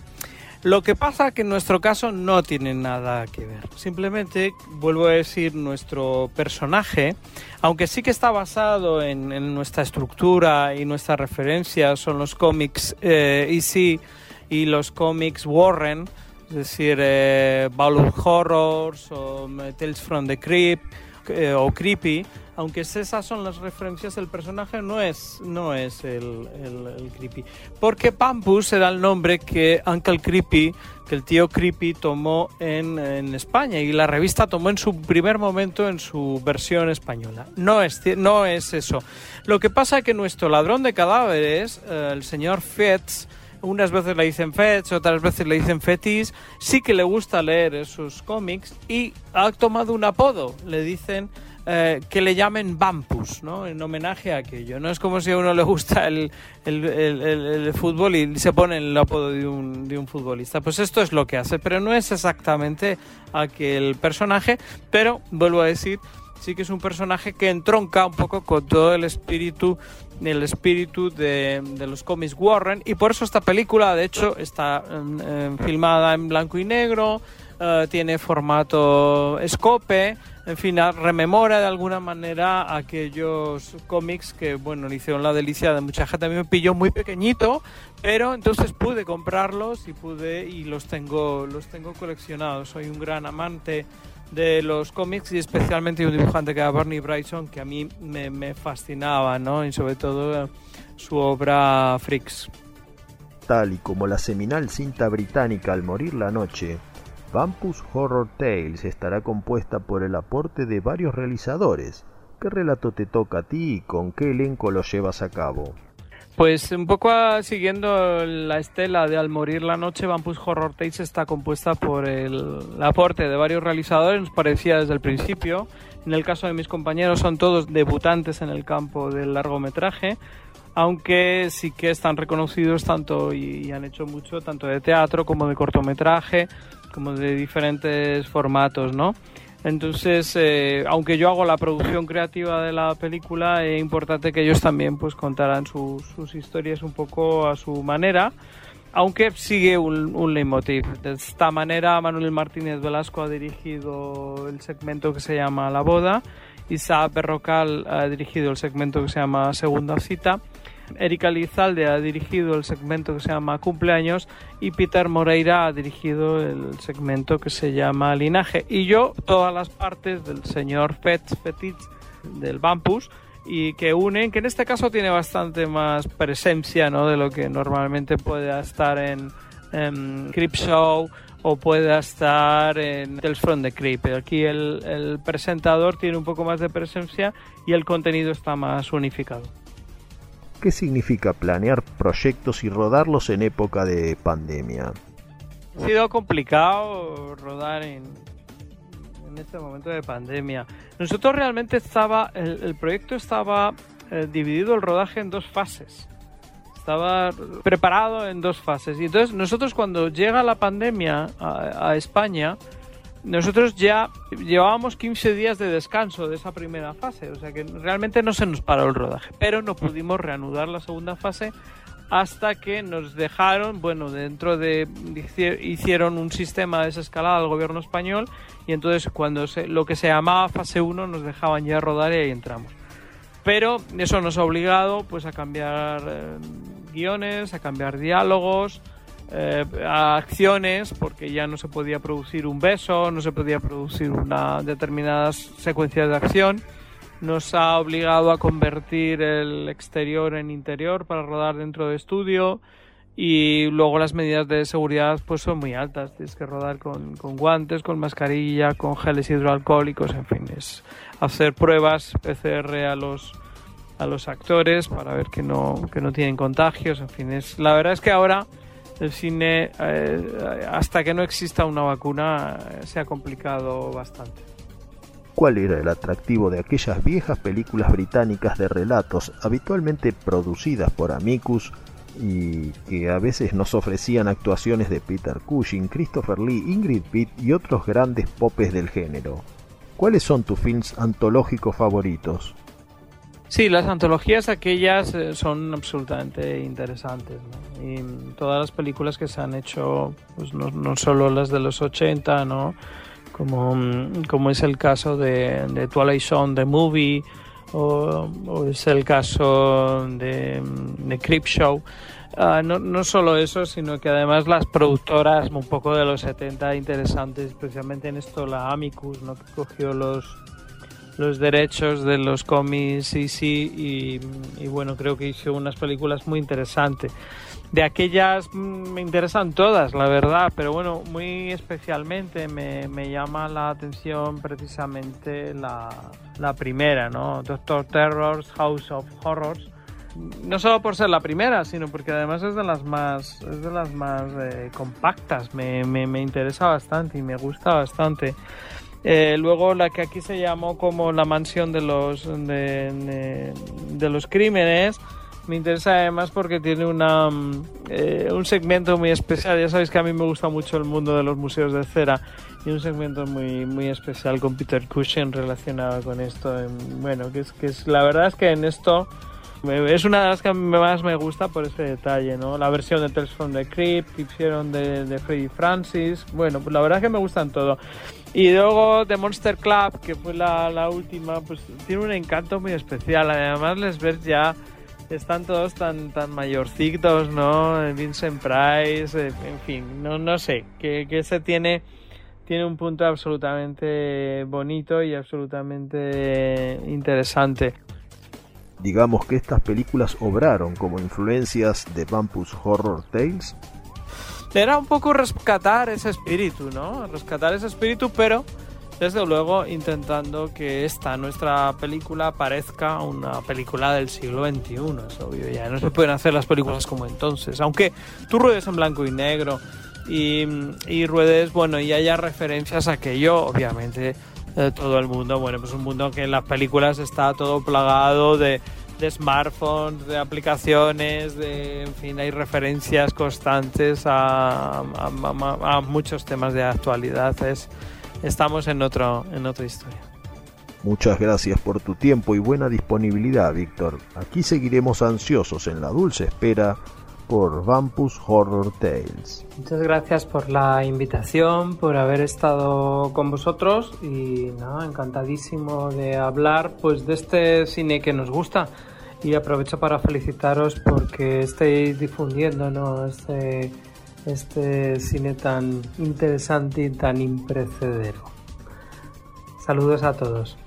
Lo que pasa que en nuestro caso no tiene nada que ver. Simplemente, vuelvo a decir, nuestro personaje, aunque sí que está basado en, nuestra estructura y nuestras referencias, son los cómics eh, EC y los cómics Warren, es decir, eh, Horrors o eh, Tales from the Crypt eh, o Creepy, aunque esas son las referencias, el personaje no es, no es el, el- Creepy. Porque Pampus era el nombre que Uncle Creepy, que el tío Creepy tomó en, en España y la revista tomó en su primer momento en su versión española. No es, no es eso. Lo que pasa es que nuestro ladrón de cadáveres, eh, el señor Fetz, unas veces le dicen Fetch, otras veces le dicen Fetis, sí que le gusta leer esos cómics y ha tomado un apodo, le dicen eh, que le llamen Vampus, ¿no? En homenaje a aquello. No es como si a uno le gusta el- el- el- el fútbol y se pone el apodo de un, de un futbolista. Pues esto es lo que hace, pero no es exactamente aquel personaje, pero vuelvo a decir, sí que es un personaje que entronca un poco con todo el espíritu el espíritu de, de los cómics Warren. Y por eso esta película de hecho está em, filmada en blanco y negro eh, tiene formato scope en fin rememora de alguna manera aquellos cómics que bueno le hicieron la delicia de mucha gente. A mí me pilló muy pequeñito pero entonces pude comprarlos y pude y los tengo los tengo coleccionados. Soy un gran amante de los cómics y especialmente un dibujante que era Bernie Bryson que a mí me, fascinaba, ¿no? Y sobre todo eh, su obra Freaks. Tal y como la seminal cinta británica Al morir la noche, Vampus Horror Tales estará compuesta por el aporte de varios realizadores. ¿Qué relato te toca a ti y con qué elenco lo llevas a cabo? Pues un poco ah, siguiendo la estela de Al morir la noche, Vampus Horror Tales está compuesta por el, aporte de varios realizadores, nos parecía desde el principio. En el caso de mis compañeros son todos debutantes en el campo del largometraje, aunque sí que están reconocidos tanto y han hecho mucho tanto de teatro como de cortometraje, como de diferentes formatos, ¿no? Entonces, eh, aunque yo hago la producción creativa de la película, es importante que ellos también pues contaran sus, sus historias un poco a su manera, aunque sigue un, un leitmotiv. De esta manera, Manuel Martínez Velasco ha dirigido el segmento que se llama La Boda Isaac Berrocal ha dirigido el segmento que se llama Segunda Cita. Erika Lizalde ha dirigido el segmento que se llama Cumpleaños y Peter Moreira ha dirigido el segmento que se llama Linaje. Y yo todas las partes del señor Fetz Petit del Bampus y que unen, que en este caso tiene bastante más presencia ¿no? de lo que normalmente puede estar en, en Creep Show o pueda estar en Tales from the Creep. Aquí el presentador tiene un poco más de presencia y el contenido está más unificado. ¿Qué significa planear proyectos y rodarlos en época de pandemia? Ha sido complicado rodar en, en este momento de pandemia. Nosotros realmente estaba, el, proyecto estaba eh, dividido el rodaje en dos fases. Estaba preparado en dos fases. Y entonces nosotros cuando llega la pandemia a España, nosotros ya llevábamos 15 días de descanso de esa primera fase, o sea que realmente no se nos paró el rodaje, pero no pudimos reanudar la segunda fase hasta que nos dejaron, bueno, dentro de hicieron un sistema de desescalada al gobierno español y entonces cuando se, lo que se llamaba fase 1 nos dejaban ya rodar y ahí entramos. Pero eso nos ha obligado pues a cambiar eh, guiones, a cambiar diálogos, eh, a acciones, porque ya no se podía producir un beso, no se podía producir una determinadas secuencias de acción. Nos ha obligado a convertir el exterior en interior para rodar dentro de estudio y luego las medidas de seguridad pues son muy altas. Tienes que rodar con, con guantes, con mascarilla, con geles hidroalcohólicos, en fin, es hacer pruebas PCR a los a los actores para ver que no, que no tienen contagios, en fin, es, la verdad es que ahora el cine, eh, hasta que no exista una vacuna, eh, se ha complicado bastante. ¿Cuál era el atractivo de aquellas viejas películas británicas de relatos habitualmente producidas por Amicus y que a veces nos ofrecían actuaciones de Peter Cushing, Christopher Lee, Ingrid Pitt y otros grandes popes del género? ¿Cuáles son tus films antológicos favoritos? Sí, las antologías aquellas eh, son absolutamente interesantes. Y todas las películas que se han hecho, pues no, no solo las de los 80, ¿no? como, como es el caso de, de Twilight Zone, The Movie, o, es el caso de, de Creep Show. Uh, no, no solo eso, sino que además las productoras un poco de los 70 interesantes, especialmente en esto la Amicus, ¿no? que cogió los los derechos de los cómics y sí y, bueno creo que hizo unas películas muy interesantes de aquellas mm, me interesan todas la verdad pero bueno muy especialmente me, me llama la atención precisamente la, la primera no Doctor Terrors House of Horrors no solo por ser la primera, sino porque además es de las más, es de las más eh, compactas. Me, me, interesa bastante y me gusta bastante. Eh, luego la que aquí se llamó como la mansión de los de, de, de los crímenes me interesa además porque tiene una eh, un segmento muy especial ya sabéis que a mí me gusta mucho el mundo de los museos de cera y un segmento muy muy especial con Peter Cushing relacionado con esto bueno que es que es la verdad es que en esto es una de las que más me gusta por ese detalle, ¿no? La versión de Tales from the Crypt que hicieron de, de Freddy Francis. Bueno, pues la verdad es que me gustan todo. Y luego The Monster Club, que fue la, la última, pues tiene un encanto muy especial. Además, les ves ya están todos tan tan mayorcitos, ¿no? Vincent Price, en fin, no, no sé, que, que ese tiene, tiene un punto absolutamente bonito y absolutamente interesante. Digamos que estas películas obraron como influencias de Vampus Horror Tales. Era un poco rescatar ese espíritu, ¿no? Rescatar ese espíritu, pero desde luego intentando que esta nuestra película parezca una película del siglo XXI, es obvio, ya no se pueden hacer las películas como entonces, aunque tú ruedes en blanco y negro y, y ruedes, bueno, y haya referencias a aquello, obviamente eh, todo el mundo, bueno, pues un mundo que en las películas está todo plagado de, de smartphones, de aplicaciones, de, en fin, hay referencias constantes a, a, a, a muchos temas de actualidad. Es, estamos en, otro, en otra historia. Muchas gracias por tu tiempo y buena disponibilidad, Víctor. Aquí seguiremos ansiosos en la dulce espera por Vampus Horror Tales. Muchas gracias por la invitación, por haber estado con vosotros y nada, encantadísimo de hablar pues de este cine que nos gusta y aprovecho para felicitaros porque estáis difundiendo este, este cine tan interesante y tan imprecedero. Saludos a todos.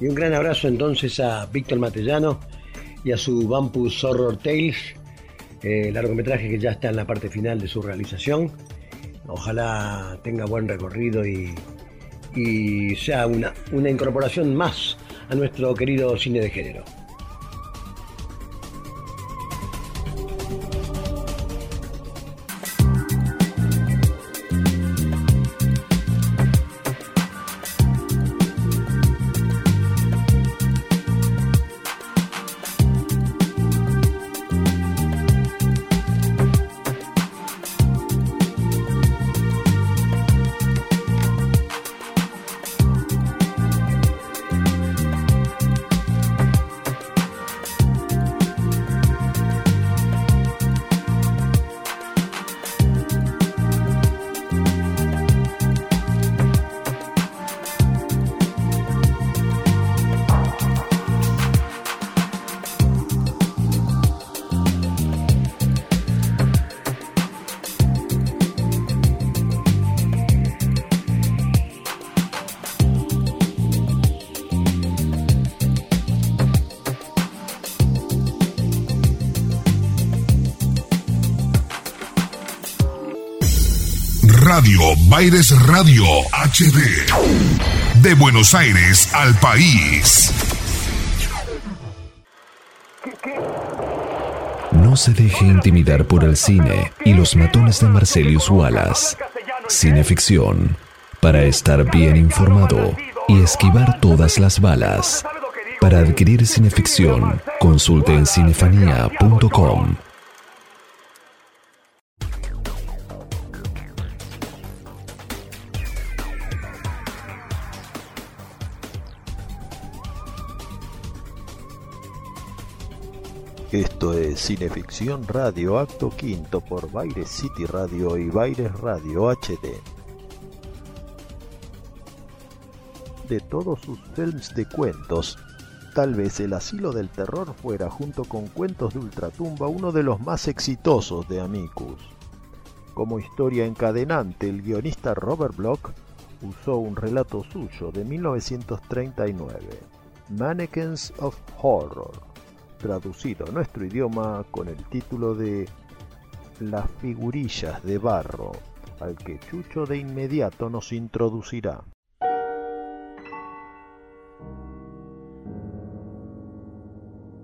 Y un gran abrazo entonces a Víctor Matellano y a su Vampus Horror Tales, eh, largometraje que ya está en la parte final de su realización. Ojalá tenga buen recorrido y, sea una incorporación más a nuestro querido cine de género. Baires Radio HD. De Buenos Aires al país. No se deje intimidar por el cine y los matones de Marcelius Wallace. Cineficción. Para estar bien informado y esquivar todas las balas. Para adquirir cineficción, consulte en cinefanía.com. Esto es Cineficción Radio Acto Quinto por Baires City Radio y Baires Radio HD. De todos sus films de cuentos, tal vez El Asilo del Terror fuera, junto con Cuentos de Ultratumba, uno de los más exitosos de Amicus. Como historia encadenante, el guionista Robert Bloch usó un relato suyo de 1939, Mannequins of Horror traducido a nuestro idioma con el título de Las figurillas de barro, al que Chucho de inmediato nos introducirá.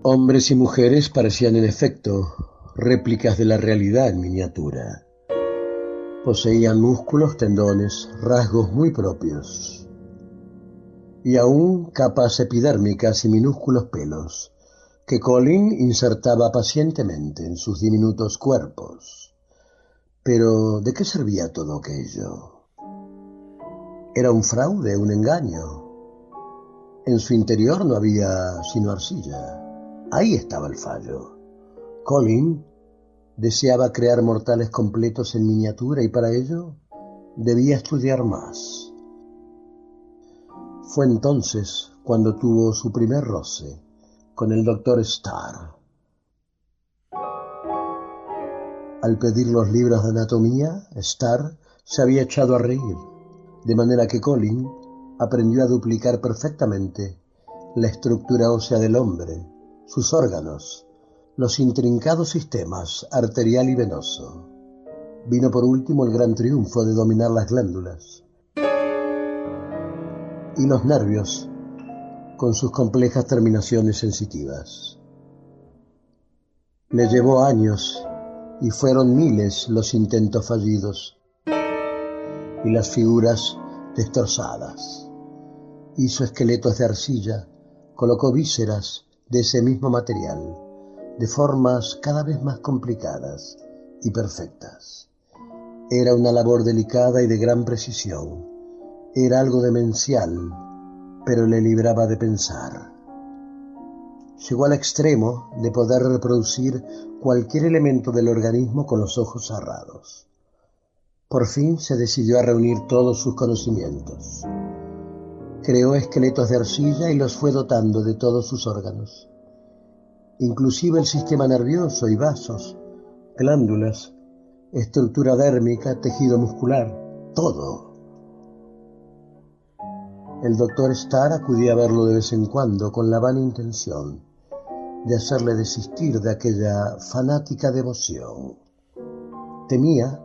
Hombres y mujeres parecían en efecto réplicas de la realidad en miniatura. Poseían músculos, tendones, rasgos muy propios y aún capas epidérmicas y minúsculos pelos que Colin insertaba pacientemente en sus diminutos cuerpos. Pero, ¿de qué servía todo aquello? Era un fraude, un engaño. En su interior no había sino arcilla. Ahí estaba el fallo. Colin deseaba crear mortales completos en miniatura y para ello debía estudiar más. Fue entonces cuando tuvo su primer roce con el doctor Starr. Al pedir los libros de anatomía, Starr se había echado a reír, de manera que Colin aprendió a duplicar perfectamente la estructura ósea del hombre, sus órganos, los intrincados sistemas arterial y venoso. Vino por último el gran triunfo de dominar las glándulas y los nervios con sus complejas terminaciones sensitivas. Le llevó años y fueron miles los intentos fallidos y las figuras destrozadas. Hizo esqueletos de arcilla, colocó vísceras de ese mismo material, de formas cada vez más complicadas y perfectas. Era una labor delicada y de gran precisión. Era algo demencial pero le libraba de pensar. Llegó al extremo de poder reproducir cualquier elemento del organismo con los ojos cerrados. Por fin se decidió a reunir todos sus conocimientos. Creó esqueletos de arcilla y los fue dotando de todos sus órganos, inclusive el sistema nervioso y vasos, glándulas, estructura dérmica, tejido muscular, todo. El doctor Starr acudía a verlo de vez en cuando con la vana intención de hacerle desistir de aquella fanática devoción. Temía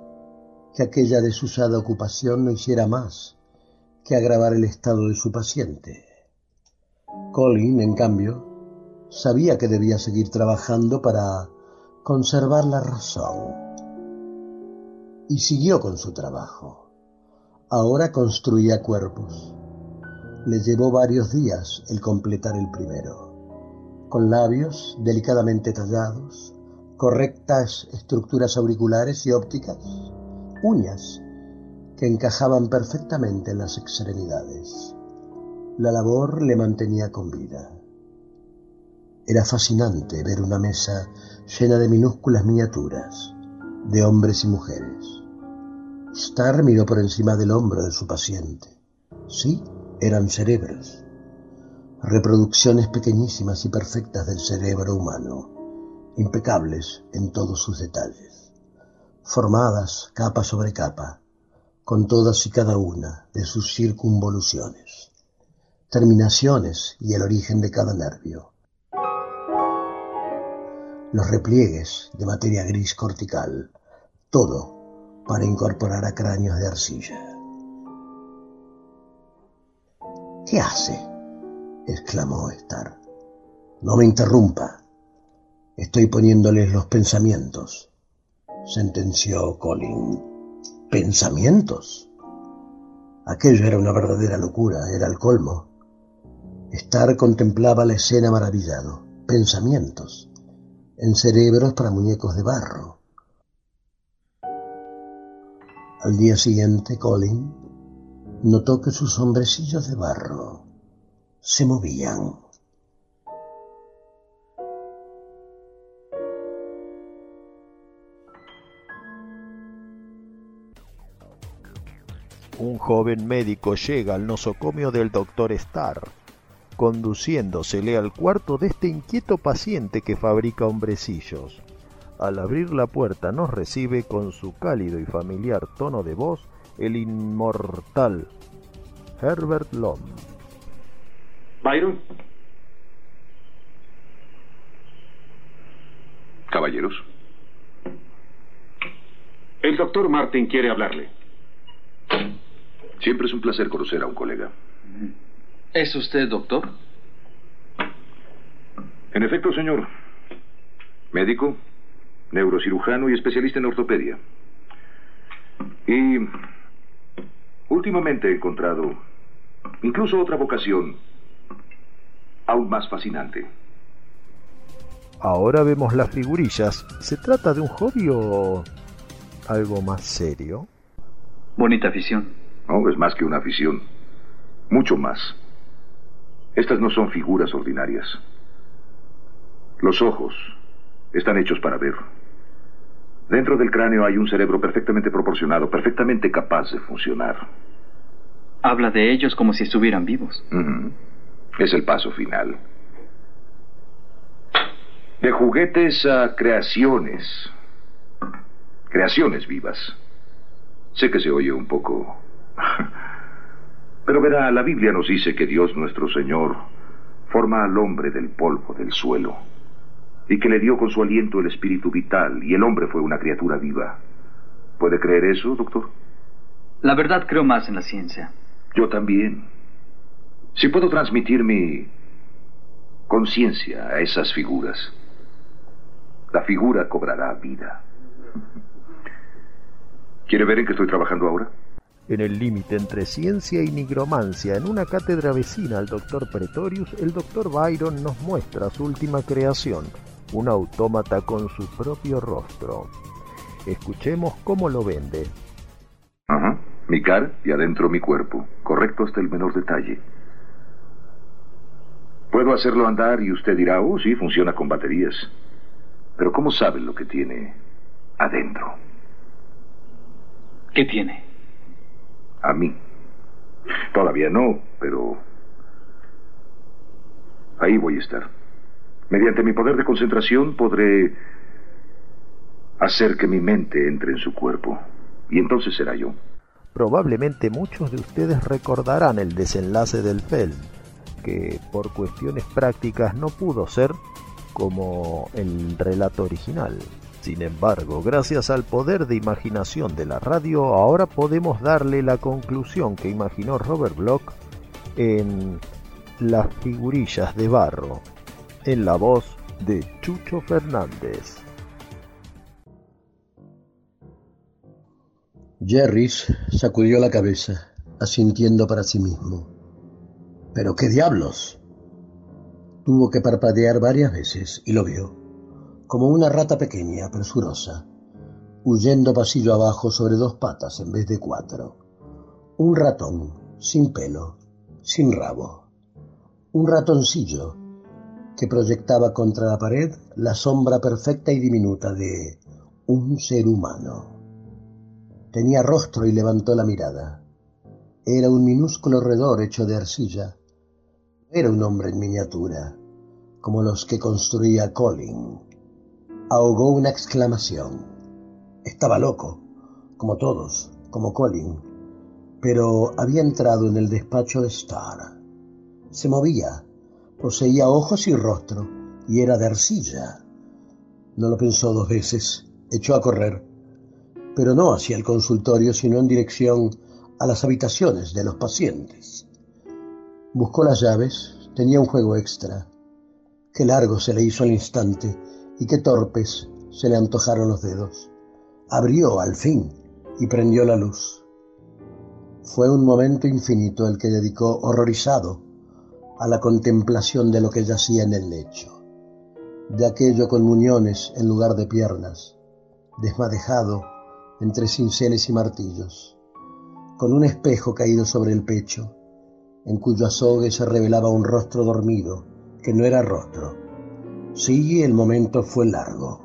que aquella desusada ocupación no hiciera más que agravar el estado de su paciente. Colin, en cambio, sabía que debía seguir trabajando para conservar la razón. Y siguió con su trabajo. Ahora construía cuerpos. Le llevó varios días el completar el primero. Con labios delicadamente tallados, correctas estructuras auriculares y ópticas, uñas que encajaban perfectamente en las extremidades. La labor le mantenía con vida. Era fascinante ver una mesa llena de minúsculas miniaturas, de hombres y mujeres. Starr miró por encima del hombro de su paciente. Sí, eran cerebros. Reproducciones pequeñísimas y perfectas del cerebro humano, impecables en todos sus detalles, formadas capa sobre capa, con todas y cada una de sus circunvoluciones, terminaciones y el origen de cada nervio. Los repliegues de materia gris cortical, todo para incorporar a cráneos de arcilla. ¿Qué hace? exclamó Star. No me interrumpa. Estoy poniéndoles los pensamientos, sentenció Colin pensamientos. Aquello era una verdadera locura, era el colmo. Estar contemplaba la escena maravillado. Pensamientos. En cerebros para muñecos de barro. Al día siguiente, Colin notó que sus hombrecillos de barro se movían. un joven médico llega al nosocomio del doctor Starr, conduciéndosele al cuarto de este inquieto paciente que fabrica hombrecillos. Al abrir la puerta nos recibe con su cálido y familiar tono de voz el inmortal Herbert Lom. Byron. Caballeros. El doctor Martin quiere hablarle. Siempre es un placer conocer a un colega. ¿Es usted doctor? En efecto, señor. Médico, neurocirujano y especialista en ortopedia. Y últimamente he encontrado incluso otra vocación aún más fascinante. Ahora vemos las figurillas. ¿Se trata de un hobby o algo más serio? Bonita afición. No, es más que una afición. Mucho más. Estas no son figuras ordinarias. Los ojos están hechos para ver. Dentro del cráneo hay un cerebro perfectamente proporcionado, perfectamente capaz de funcionar. Habla de ellos como si estuvieran vivos. Es el paso final. De juguetes a creaciones. Creaciones vivas. Sé que se oye un poco [laughs] pero verá, la Biblia nos dice que Dios nuestro Señor forma al hombre del polvo del suelo y que le dio con su aliento el espíritu vital y el hombre fue una criatura viva. ¿Puede creer eso, doctor? La verdad creo más en la ciencia. Yo también. Si puedo transmitir mi conciencia a esas figuras, la figura cobrará vida. ¿Quiere ver en qué estoy trabajando ahora? En el límite entre ciencia y nigromancia, en una cátedra vecina al doctor Pretorius, el doctor Byron nos muestra su última creación, un autómata con su propio rostro. Escuchemos cómo lo vende. Ajá, mi cara y adentro mi cuerpo, correcto hasta el menor detalle. Puedo hacerlo andar y usted dirá, oh, sí, funciona con baterías. Pero ¿cómo sabe lo que tiene adentro? ¿Qué tiene? A mí. Todavía no, pero... Ahí voy a estar. Mediante mi poder de concentración podré hacer que mi mente entre en su cuerpo. Y entonces será yo. Probablemente muchos de ustedes recordarán el desenlace del film, que por cuestiones prácticas no pudo ser como el relato original. Sin embargo, gracias al poder de imaginación de la radio, ahora podemos darle la conclusión que imaginó Robert Bloch en Las figurillas de barro, en la voz de Chucho Fernández. Jerris sacudió la cabeza, asintiendo para sí mismo. ¿Pero qué diablos? Tuvo que parpadear varias veces y lo vio, como una rata pequeña, presurosa, huyendo pasillo abajo sobre dos patas en vez de cuatro. Un ratón, sin pelo, sin rabo. Un ratoncillo que proyectaba contra la pared la sombra perfecta y diminuta de un ser humano. Tenía rostro y levantó la mirada. Era un minúsculo redor hecho de arcilla. Era un hombre en miniatura, como los que construía Colin. Ahogó una exclamación. Estaba loco, como todos, como Colin, pero había entrado en el despacho de Starr. Se movía, poseía ojos y rostro, y era de arcilla. No lo pensó dos veces, echó a correr pero no hacia el consultorio, sino en dirección a las habitaciones de los pacientes. Buscó las llaves, tenía un juego extra. Qué largo se le hizo al instante y qué torpes se le antojaron los dedos. Abrió al fin y prendió la luz. Fue un momento infinito el que dedicó horrorizado a la contemplación de lo que yacía en el lecho, de aquello con muñones en lugar de piernas, desmadejado entre cinceles y martillos, con un espejo caído sobre el pecho, en cuyo azogue se revelaba un rostro dormido, que no era rostro. Sí, el momento fue largo.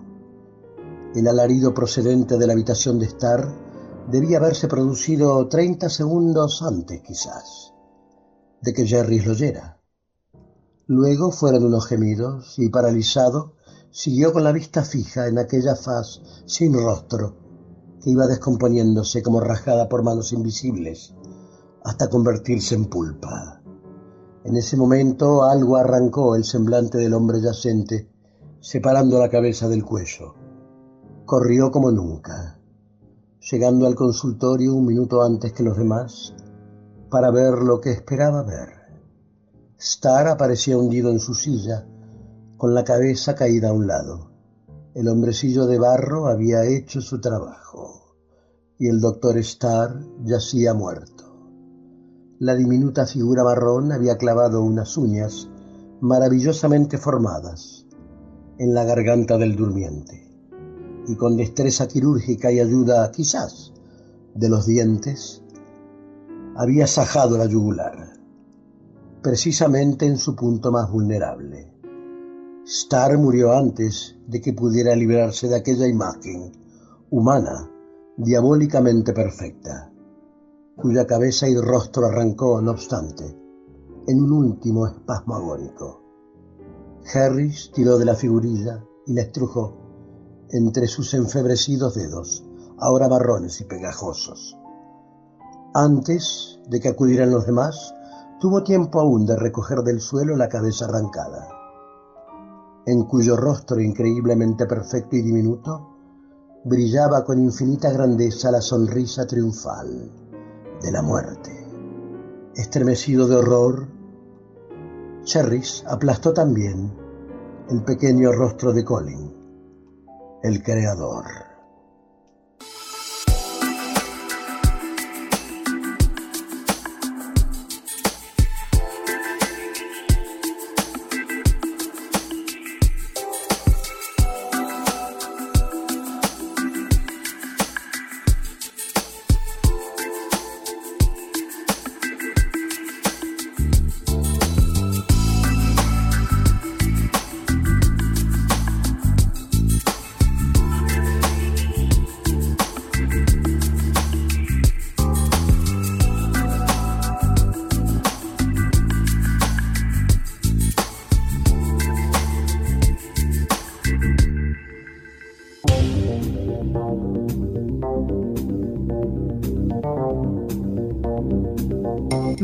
El alarido procedente de la habitación de estar debía haberse producido treinta segundos antes, quizás, de que Jerry lo oyera. Luego fueron unos gemidos y, paralizado, siguió con la vista fija en aquella faz sin rostro que iba descomponiéndose como rajada por manos invisibles hasta convertirse en pulpa. En ese momento algo arrancó el semblante del hombre yacente, separando la cabeza del cuello. Corrió como nunca, llegando al consultorio un minuto antes que los demás para ver lo que esperaba ver. Star aparecía hundido en su silla, con la cabeza caída a un lado. El hombrecillo de barro había hecho su trabajo y el doctor Starr yacía muerto. La diminuta figura marrón había clavado unas uñas maravillosamente formadas en la garganta del durmiente y con destreza quirúrgica y ayuda, quizás, de los dientes, había sajado la yugular, precisamente en su punto más vulnerable. Starr murió antes de que pudiera librarse de aquella imagen humana, diabólicamente perfecta, cuya cabeza y rostro arrancó, no obstante, en un último espasmo agónico. Harris tiró de la figurilla y la estrujó entre sus enfebrecidos dedos, ahora marrones y pegajosos. Antes de que acudieran los demás, tuvo tiempo aún de recoger del suelo la cabeza arrancada en cuyo rostro increíblemente perfecto y diminuto brillaba con infinita grandeza la sonrisa triunfal de la muerte. Estremecido de horror, Cherris aplastó también el pequeño rostro de Colin, el creador.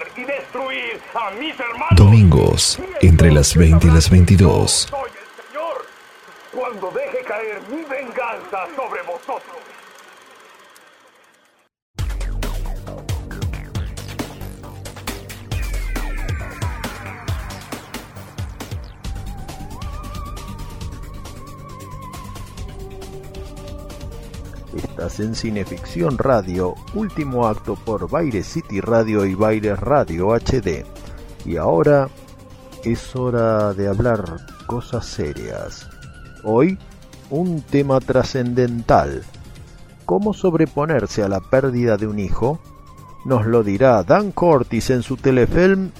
envenenar y destruir a mis hermanos. Domingos, entre las 20 y las 22. Soy el Señor cuando deje caer mi venganza sobre vosotros. En Cineficción Radio, último acto por Baile City Radio y Baile Radio HD. Y ahora es hora de hablar cosas serias. Hoy, un tema trascendental. ¿Cómo sobreponerse a la pérdida de un hijo? Nos lo dirá Dan Cortis en su telefilm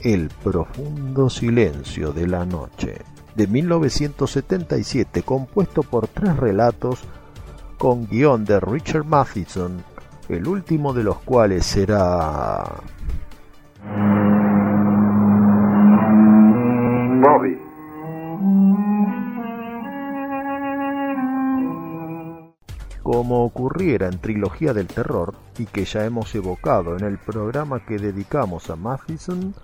El profundo silencio de la noche, de 1977, compuesto por tres relatos con guion de Richard Matheson, el último de los cuales será... Bobby. Como ocurriera en Trilogía del Terror, y que ya hemos evocado en el programa que dedicamos a Matheson,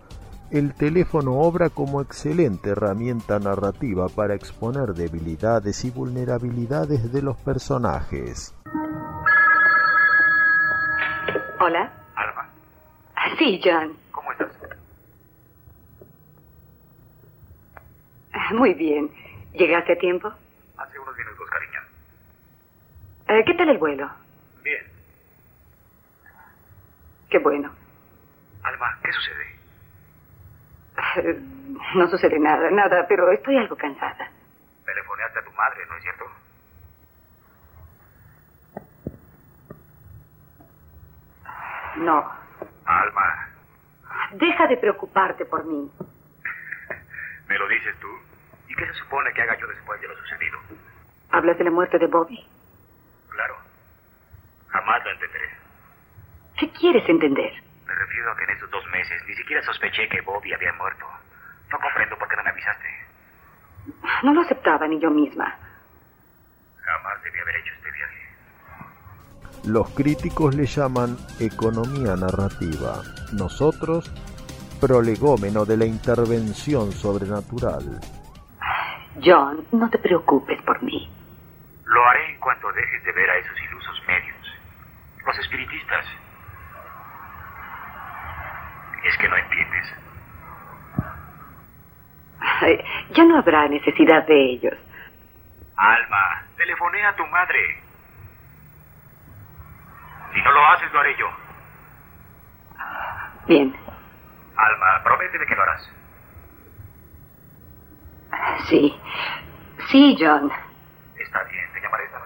el teléfono obra como excelente herramienta narrativa para exponer debilidades y vulnerabilidades de los personajes. Hola. Alma, Sí, John. ¿cómo estás? Muy bien. ¿Llegaste a tiempo? Hace unos minutos, cariño. Eh, ¿Qué tal el vuelo? Bien. Qué bueno. Alma, ¿qué sucede? No sucede nada, nada, pero estoy algo cansada. Telefoneaste a tu madre, ¿no es cierto? No. Alma, Deja de preocuparte por mí. [laughs] ¿me lo dices tú? ¿Y qué se supone que haga yo después de lo sucedido? ¿Hablas de la muerte de Bobby? Claro. Jamás lo entenderé. ¿Qué quieres entender? Me refiero a que en estos dos meses ni siquiera sospeché que Bobby había muerto. No comprendo por qué no me avisaste. No lo aceptaba ni yo misma. Jamás debí haber hecho este viaje. Los críticos le llaman economía narrativa, nosotros prolegómeno de la intervención sobrenatural. John, no te preocupes por mí. Lo haré en cuanto dejes de ver a esos ilusos medios. Los espiritistas. ¿Es que no entiendes? Ay, Ya no habrá necesidad de ellos. Alma, telefoné a tu madre. Si no lo haces, lo haré yo. Bien. Alma, prométeme que lo harás. Sí. Sí, John. Está bien, te llamaré esta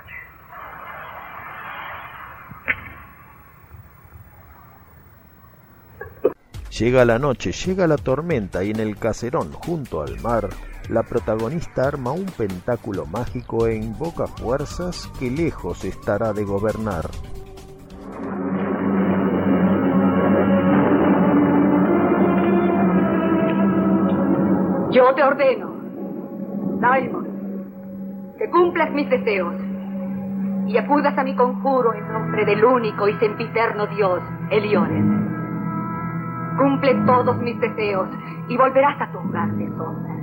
Llega la noche, llega la tormenta y en el caserón junto al mar, la protagonista arma un pentáculo mágico e invoca fuerzas que lejos estará de gobernar. Yo te ordeno, Simon, que cumplas mis deseos y acudas a mi conjuro en nombre del único y sempiterno Dios, Eliones. Cumple todos mis deseos y volverás a tu hogar sombra.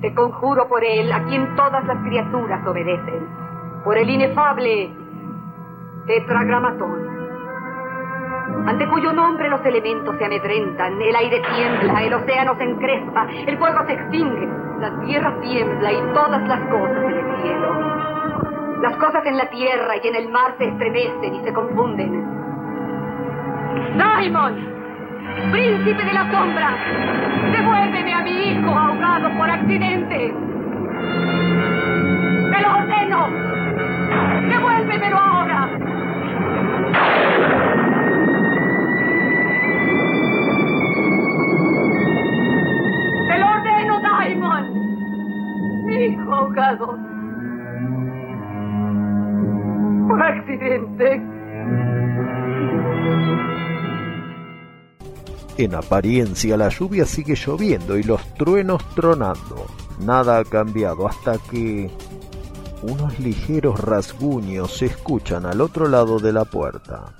Te conjuro por él, a quien todas las criaturas obedecen, por el inefable Tetragramatón, ante cuyo nombre los elementos se amedrentan, el aire tiembla, el océano se encrespa, el fuego se extingue, la tierra tiembla y todas las cosas en el cielo. Las cosas en la tierra y en el mar se estremecen y se confunden. Simon, príncipe de la sombra, devuélveme a mi hijo ahogado por accidente. ¡Te lo ordeno! ¡Devuélvemelo ahora! ¡Te lo ordeno, Diamond! Mi hijo ahogado. Por accidente. En apariencia la lluvia sigue lloviendo y los truenos tronando. Nada ha cambiado hasta que unos ligeros rasguños se escuchan al otro lado de la puerta.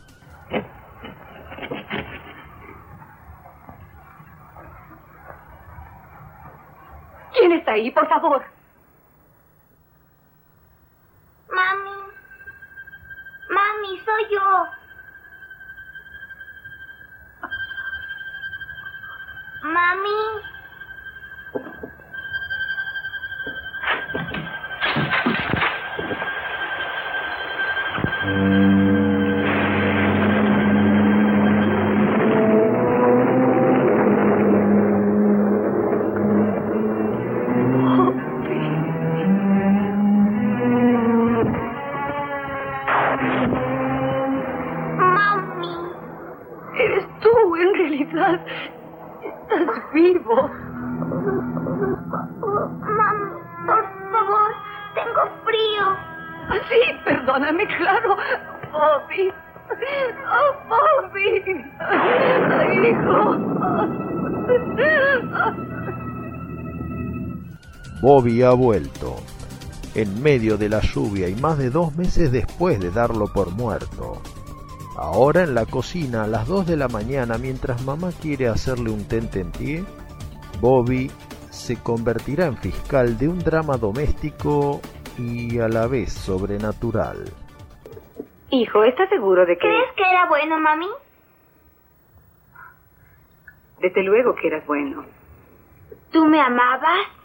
¿Quién está ahí, por favor? Mami. Mami, soy yo. Mami. Mami. Bobby ha vuelto, en medio de la lluvia y más de dos meses después de darlo por muerto. Ahora en la cocina a las dos de la mañana mientras mamá quiere hacerle un tentempié, Bobby se convertirá en fiscal de un drama doméstico y a la vez sobrenatural. Hijo, ¿estás seguro de que... ¿Crees que era bueno, mami? Desde luego que eras bueno. ¿Tú me amabas?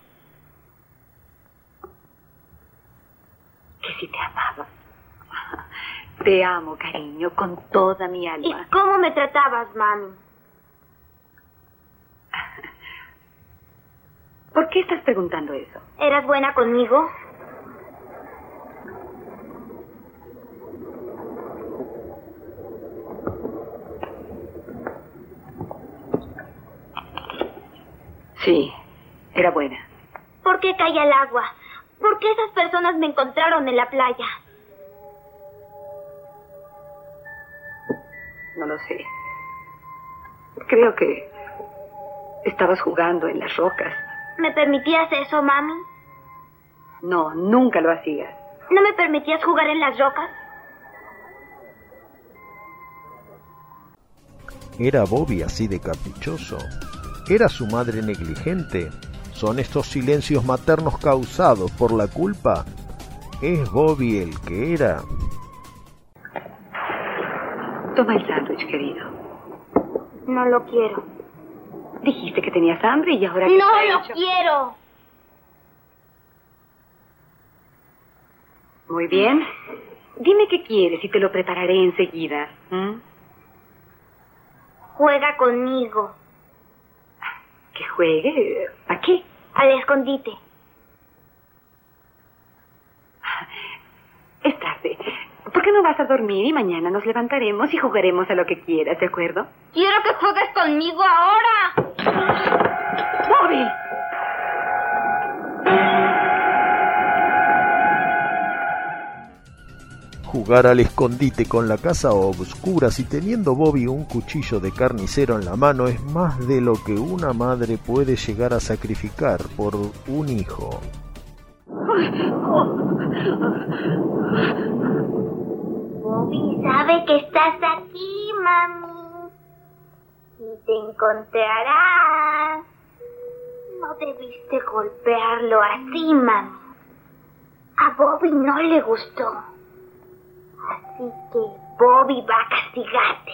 Si te amaba. Te amo, cariño, con toda mi ¿Y alma. cómo me tratabas, mami? ¿Por qué estás preguntando eso? ¿Eras buena conmigo? Sí, era buena. ¿Por qué caía el agua? ¿Por qué esas personas me encontraron en la playa? No lo sé. Creo que estabas jugando en las rocas. ¿Me permitías eso, mami? No, nunca lo hacías. ¿No me permitías jugar en las rocas? ¿Era Bobby así de caprichoso? ¿Era su madre negligente? ¿Son estos silencios maternos causados por la culpa? ¿Es Bobby el que era? Toma el sándwich, querido. No lo quiero. Dijiste que tenías hambre y ahora que No lo hecho- quiero. Muy bien. Dime qué quieres y te lo prepararé enseguida. Juega conmigo. ¿Que juegue? ¿A qué? Al escondite. Es tarde. ¿Por qué no vas a dormir y mañana nos levantaremos y jugaremos a lo que quieras, ¿de acuerdo? Quiero que juegues conmigo ahora. ¡Bobby! Jugar al escondite con la casa a obscuras y teniendo Bobby un cuchillo de carnicero en la mano es más de lo que una madre puede llegar a sacrificar por un hijo. Bobby sabe que estás aquí, mami. Y te encontrará. No debiste golpearlo así, mami. A Bobby no le gustó. Así que Bobby va a castigarte.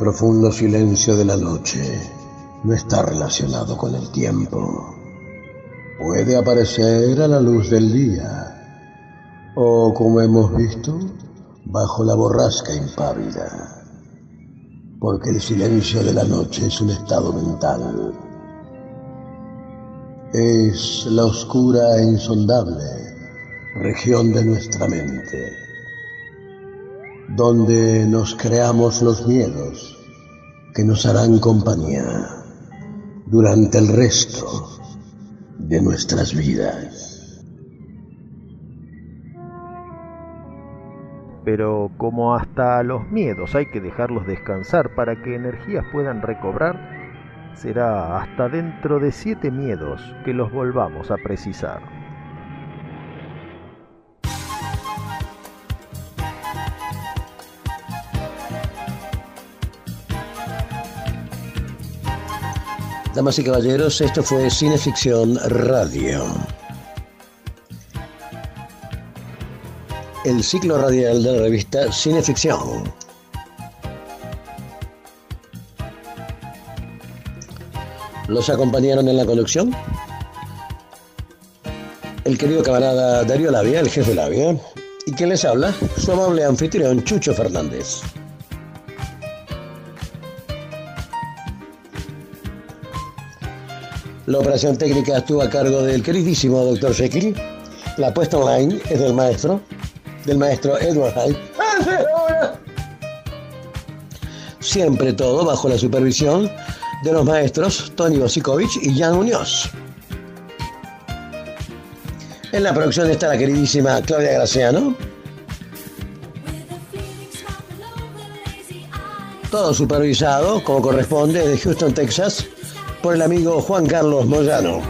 Profundo silencio de la noche no está relacionado con el tiempo. Puede aparecer a la luz del día o, como hemos visto, bajo la borrasca impávida, porque el silencio de la noche es un estado mental. Es la oscura e insondable región de nuestra mente, donde nos creamos los miedos que nos harán compañía durante el resto de nuestras vidas. Pero como hasta los miedos hay que dejarlos descansar para que energías puedan recobrar, será hasta dentro de siete miedos que los volvamos a precisar. Damas y caballeros, esto fue Cineficción Radio. El ciclo radial de la revista Cineficción. Los acompañaron en la conducción el querido camarada Darío Labia, el jefe Labia, y quien les habla, su amable anfitrión Chucho Fernández. La operación técnica estuvo a cargo del queridísimo Dr. Jekyll. La puesta online es del maestro, del maestro Edward Hyde. Siempre todo bajo la supervisión de los maestros Tony Bosikovich y Jan Muñoz. En la producción está la queridísima Claudia Graciano. Todo supervisado, como corresponde, de Houston, Texas, por el amigo Juan Carlos Moyano.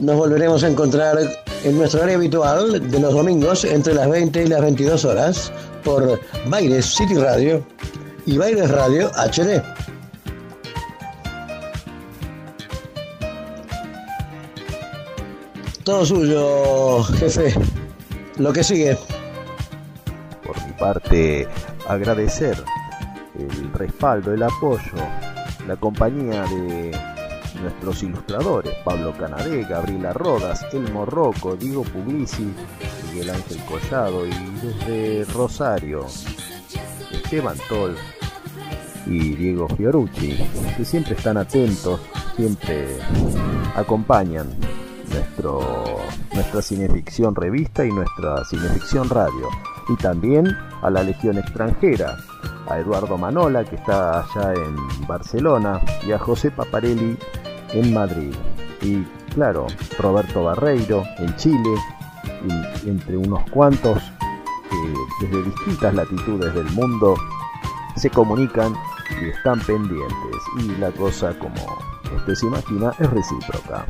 Nos volveremos a encontrar en nuestro área habitual de los domingos entre las 20 y las 22 horas por Baires City Radio y Baires Radio HD. Todo suyo, jefe. Lo que sigue. Parte, agradecer el respaldo, el apoyo, la compañía de nuestros ilustradores, Pablo Canadé, Gabriela Rodas, Elmo Rocco, Diego Puglisi, Miguel Ángel Collado y desde Rosario, Esteban Tol y Diego Fiorucci, que siempre están atentos, siempre acompañan nuestro, nuestra cineficción revista y nuestra cineficción radio. Y también a la Legión extranjera, a Eduardo Manola, que está allá en Barcelona, y a José Paparelli en Madrid. Y claro, Roberto Barreiro en Chile, y entre unos cuantos que desde distintas latitudes del mundo se comunican y están pendientes. Y la cosa, como usted se imagina, es recíproca.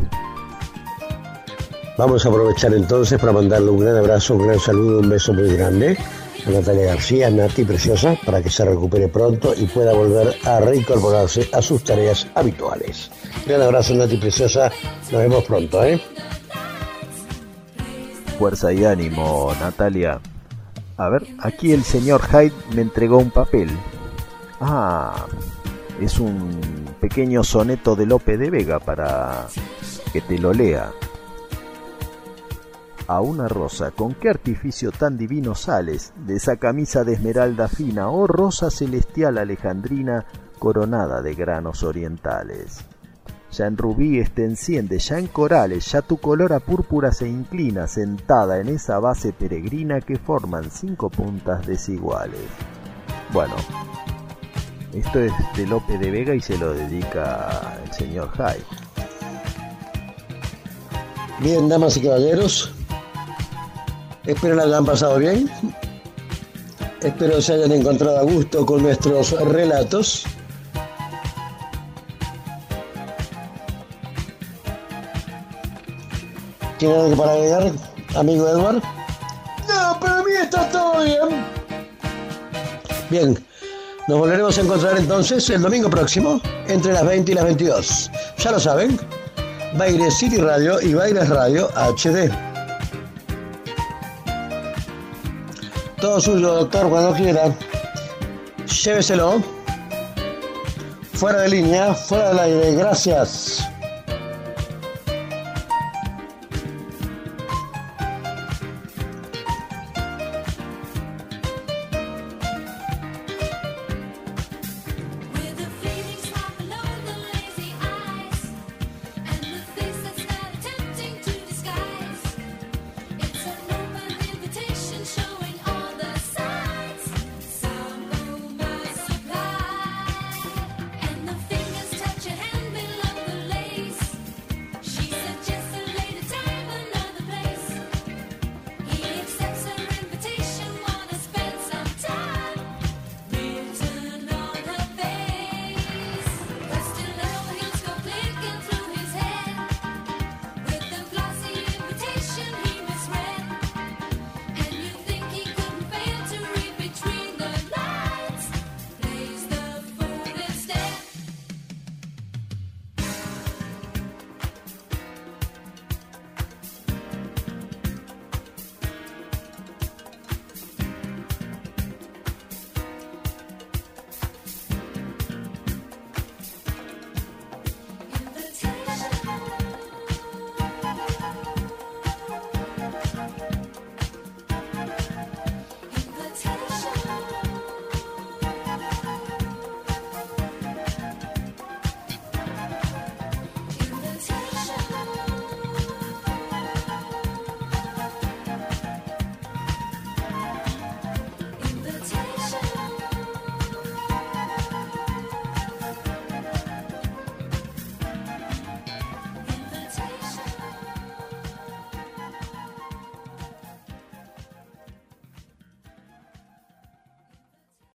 Vamos a aprovechar entonces para mandarle un gran abrazo, un gran saludo, un beso muy grande Natalia García, Nati Preciosa, para que se recupere pronto y pueda volver a reincorporarse a sus tareas habituales. Gran abrazo, Nati Preciosa. Nos vemos pronto, ¿eh? Fuerza y ánimo, Natalia. A ver, aquí el señor Hyde me entregó un papel. Ah, es un pequeño soneto de Lope de Vega para que te lo lea. A una rosa, ¿con qué artificio tan divino sales de esa camisa de esmeralda fina, oh rosa celestial alejandrina, coronada de granos orientales? Ya en rubíes te enciende, ya en corales, ya tu color a púrpura se inclina, sentada en esa base peregrina que forman cinco puntas desiguales. Bueno, esto es de Lope de Vega y se lo dedica el señor Hyde. Bien, damas y caballeros, espero la hayan pasado bien. Espero se hayan encontrado a gusto con nuestros relatos. ¿Tiene algo para agregar, amigo Edward? No, para mí está todo bien. Bien, nos volveremos a encontrar entonces el domingo próximo entre las 20 y las 22. Ya lo saben, Baires City Radio y Baires Radio HD. Todo suyo, doctor, cuando quiera. Lléveselo. Fuera de línea, fuera del aire. Gracias.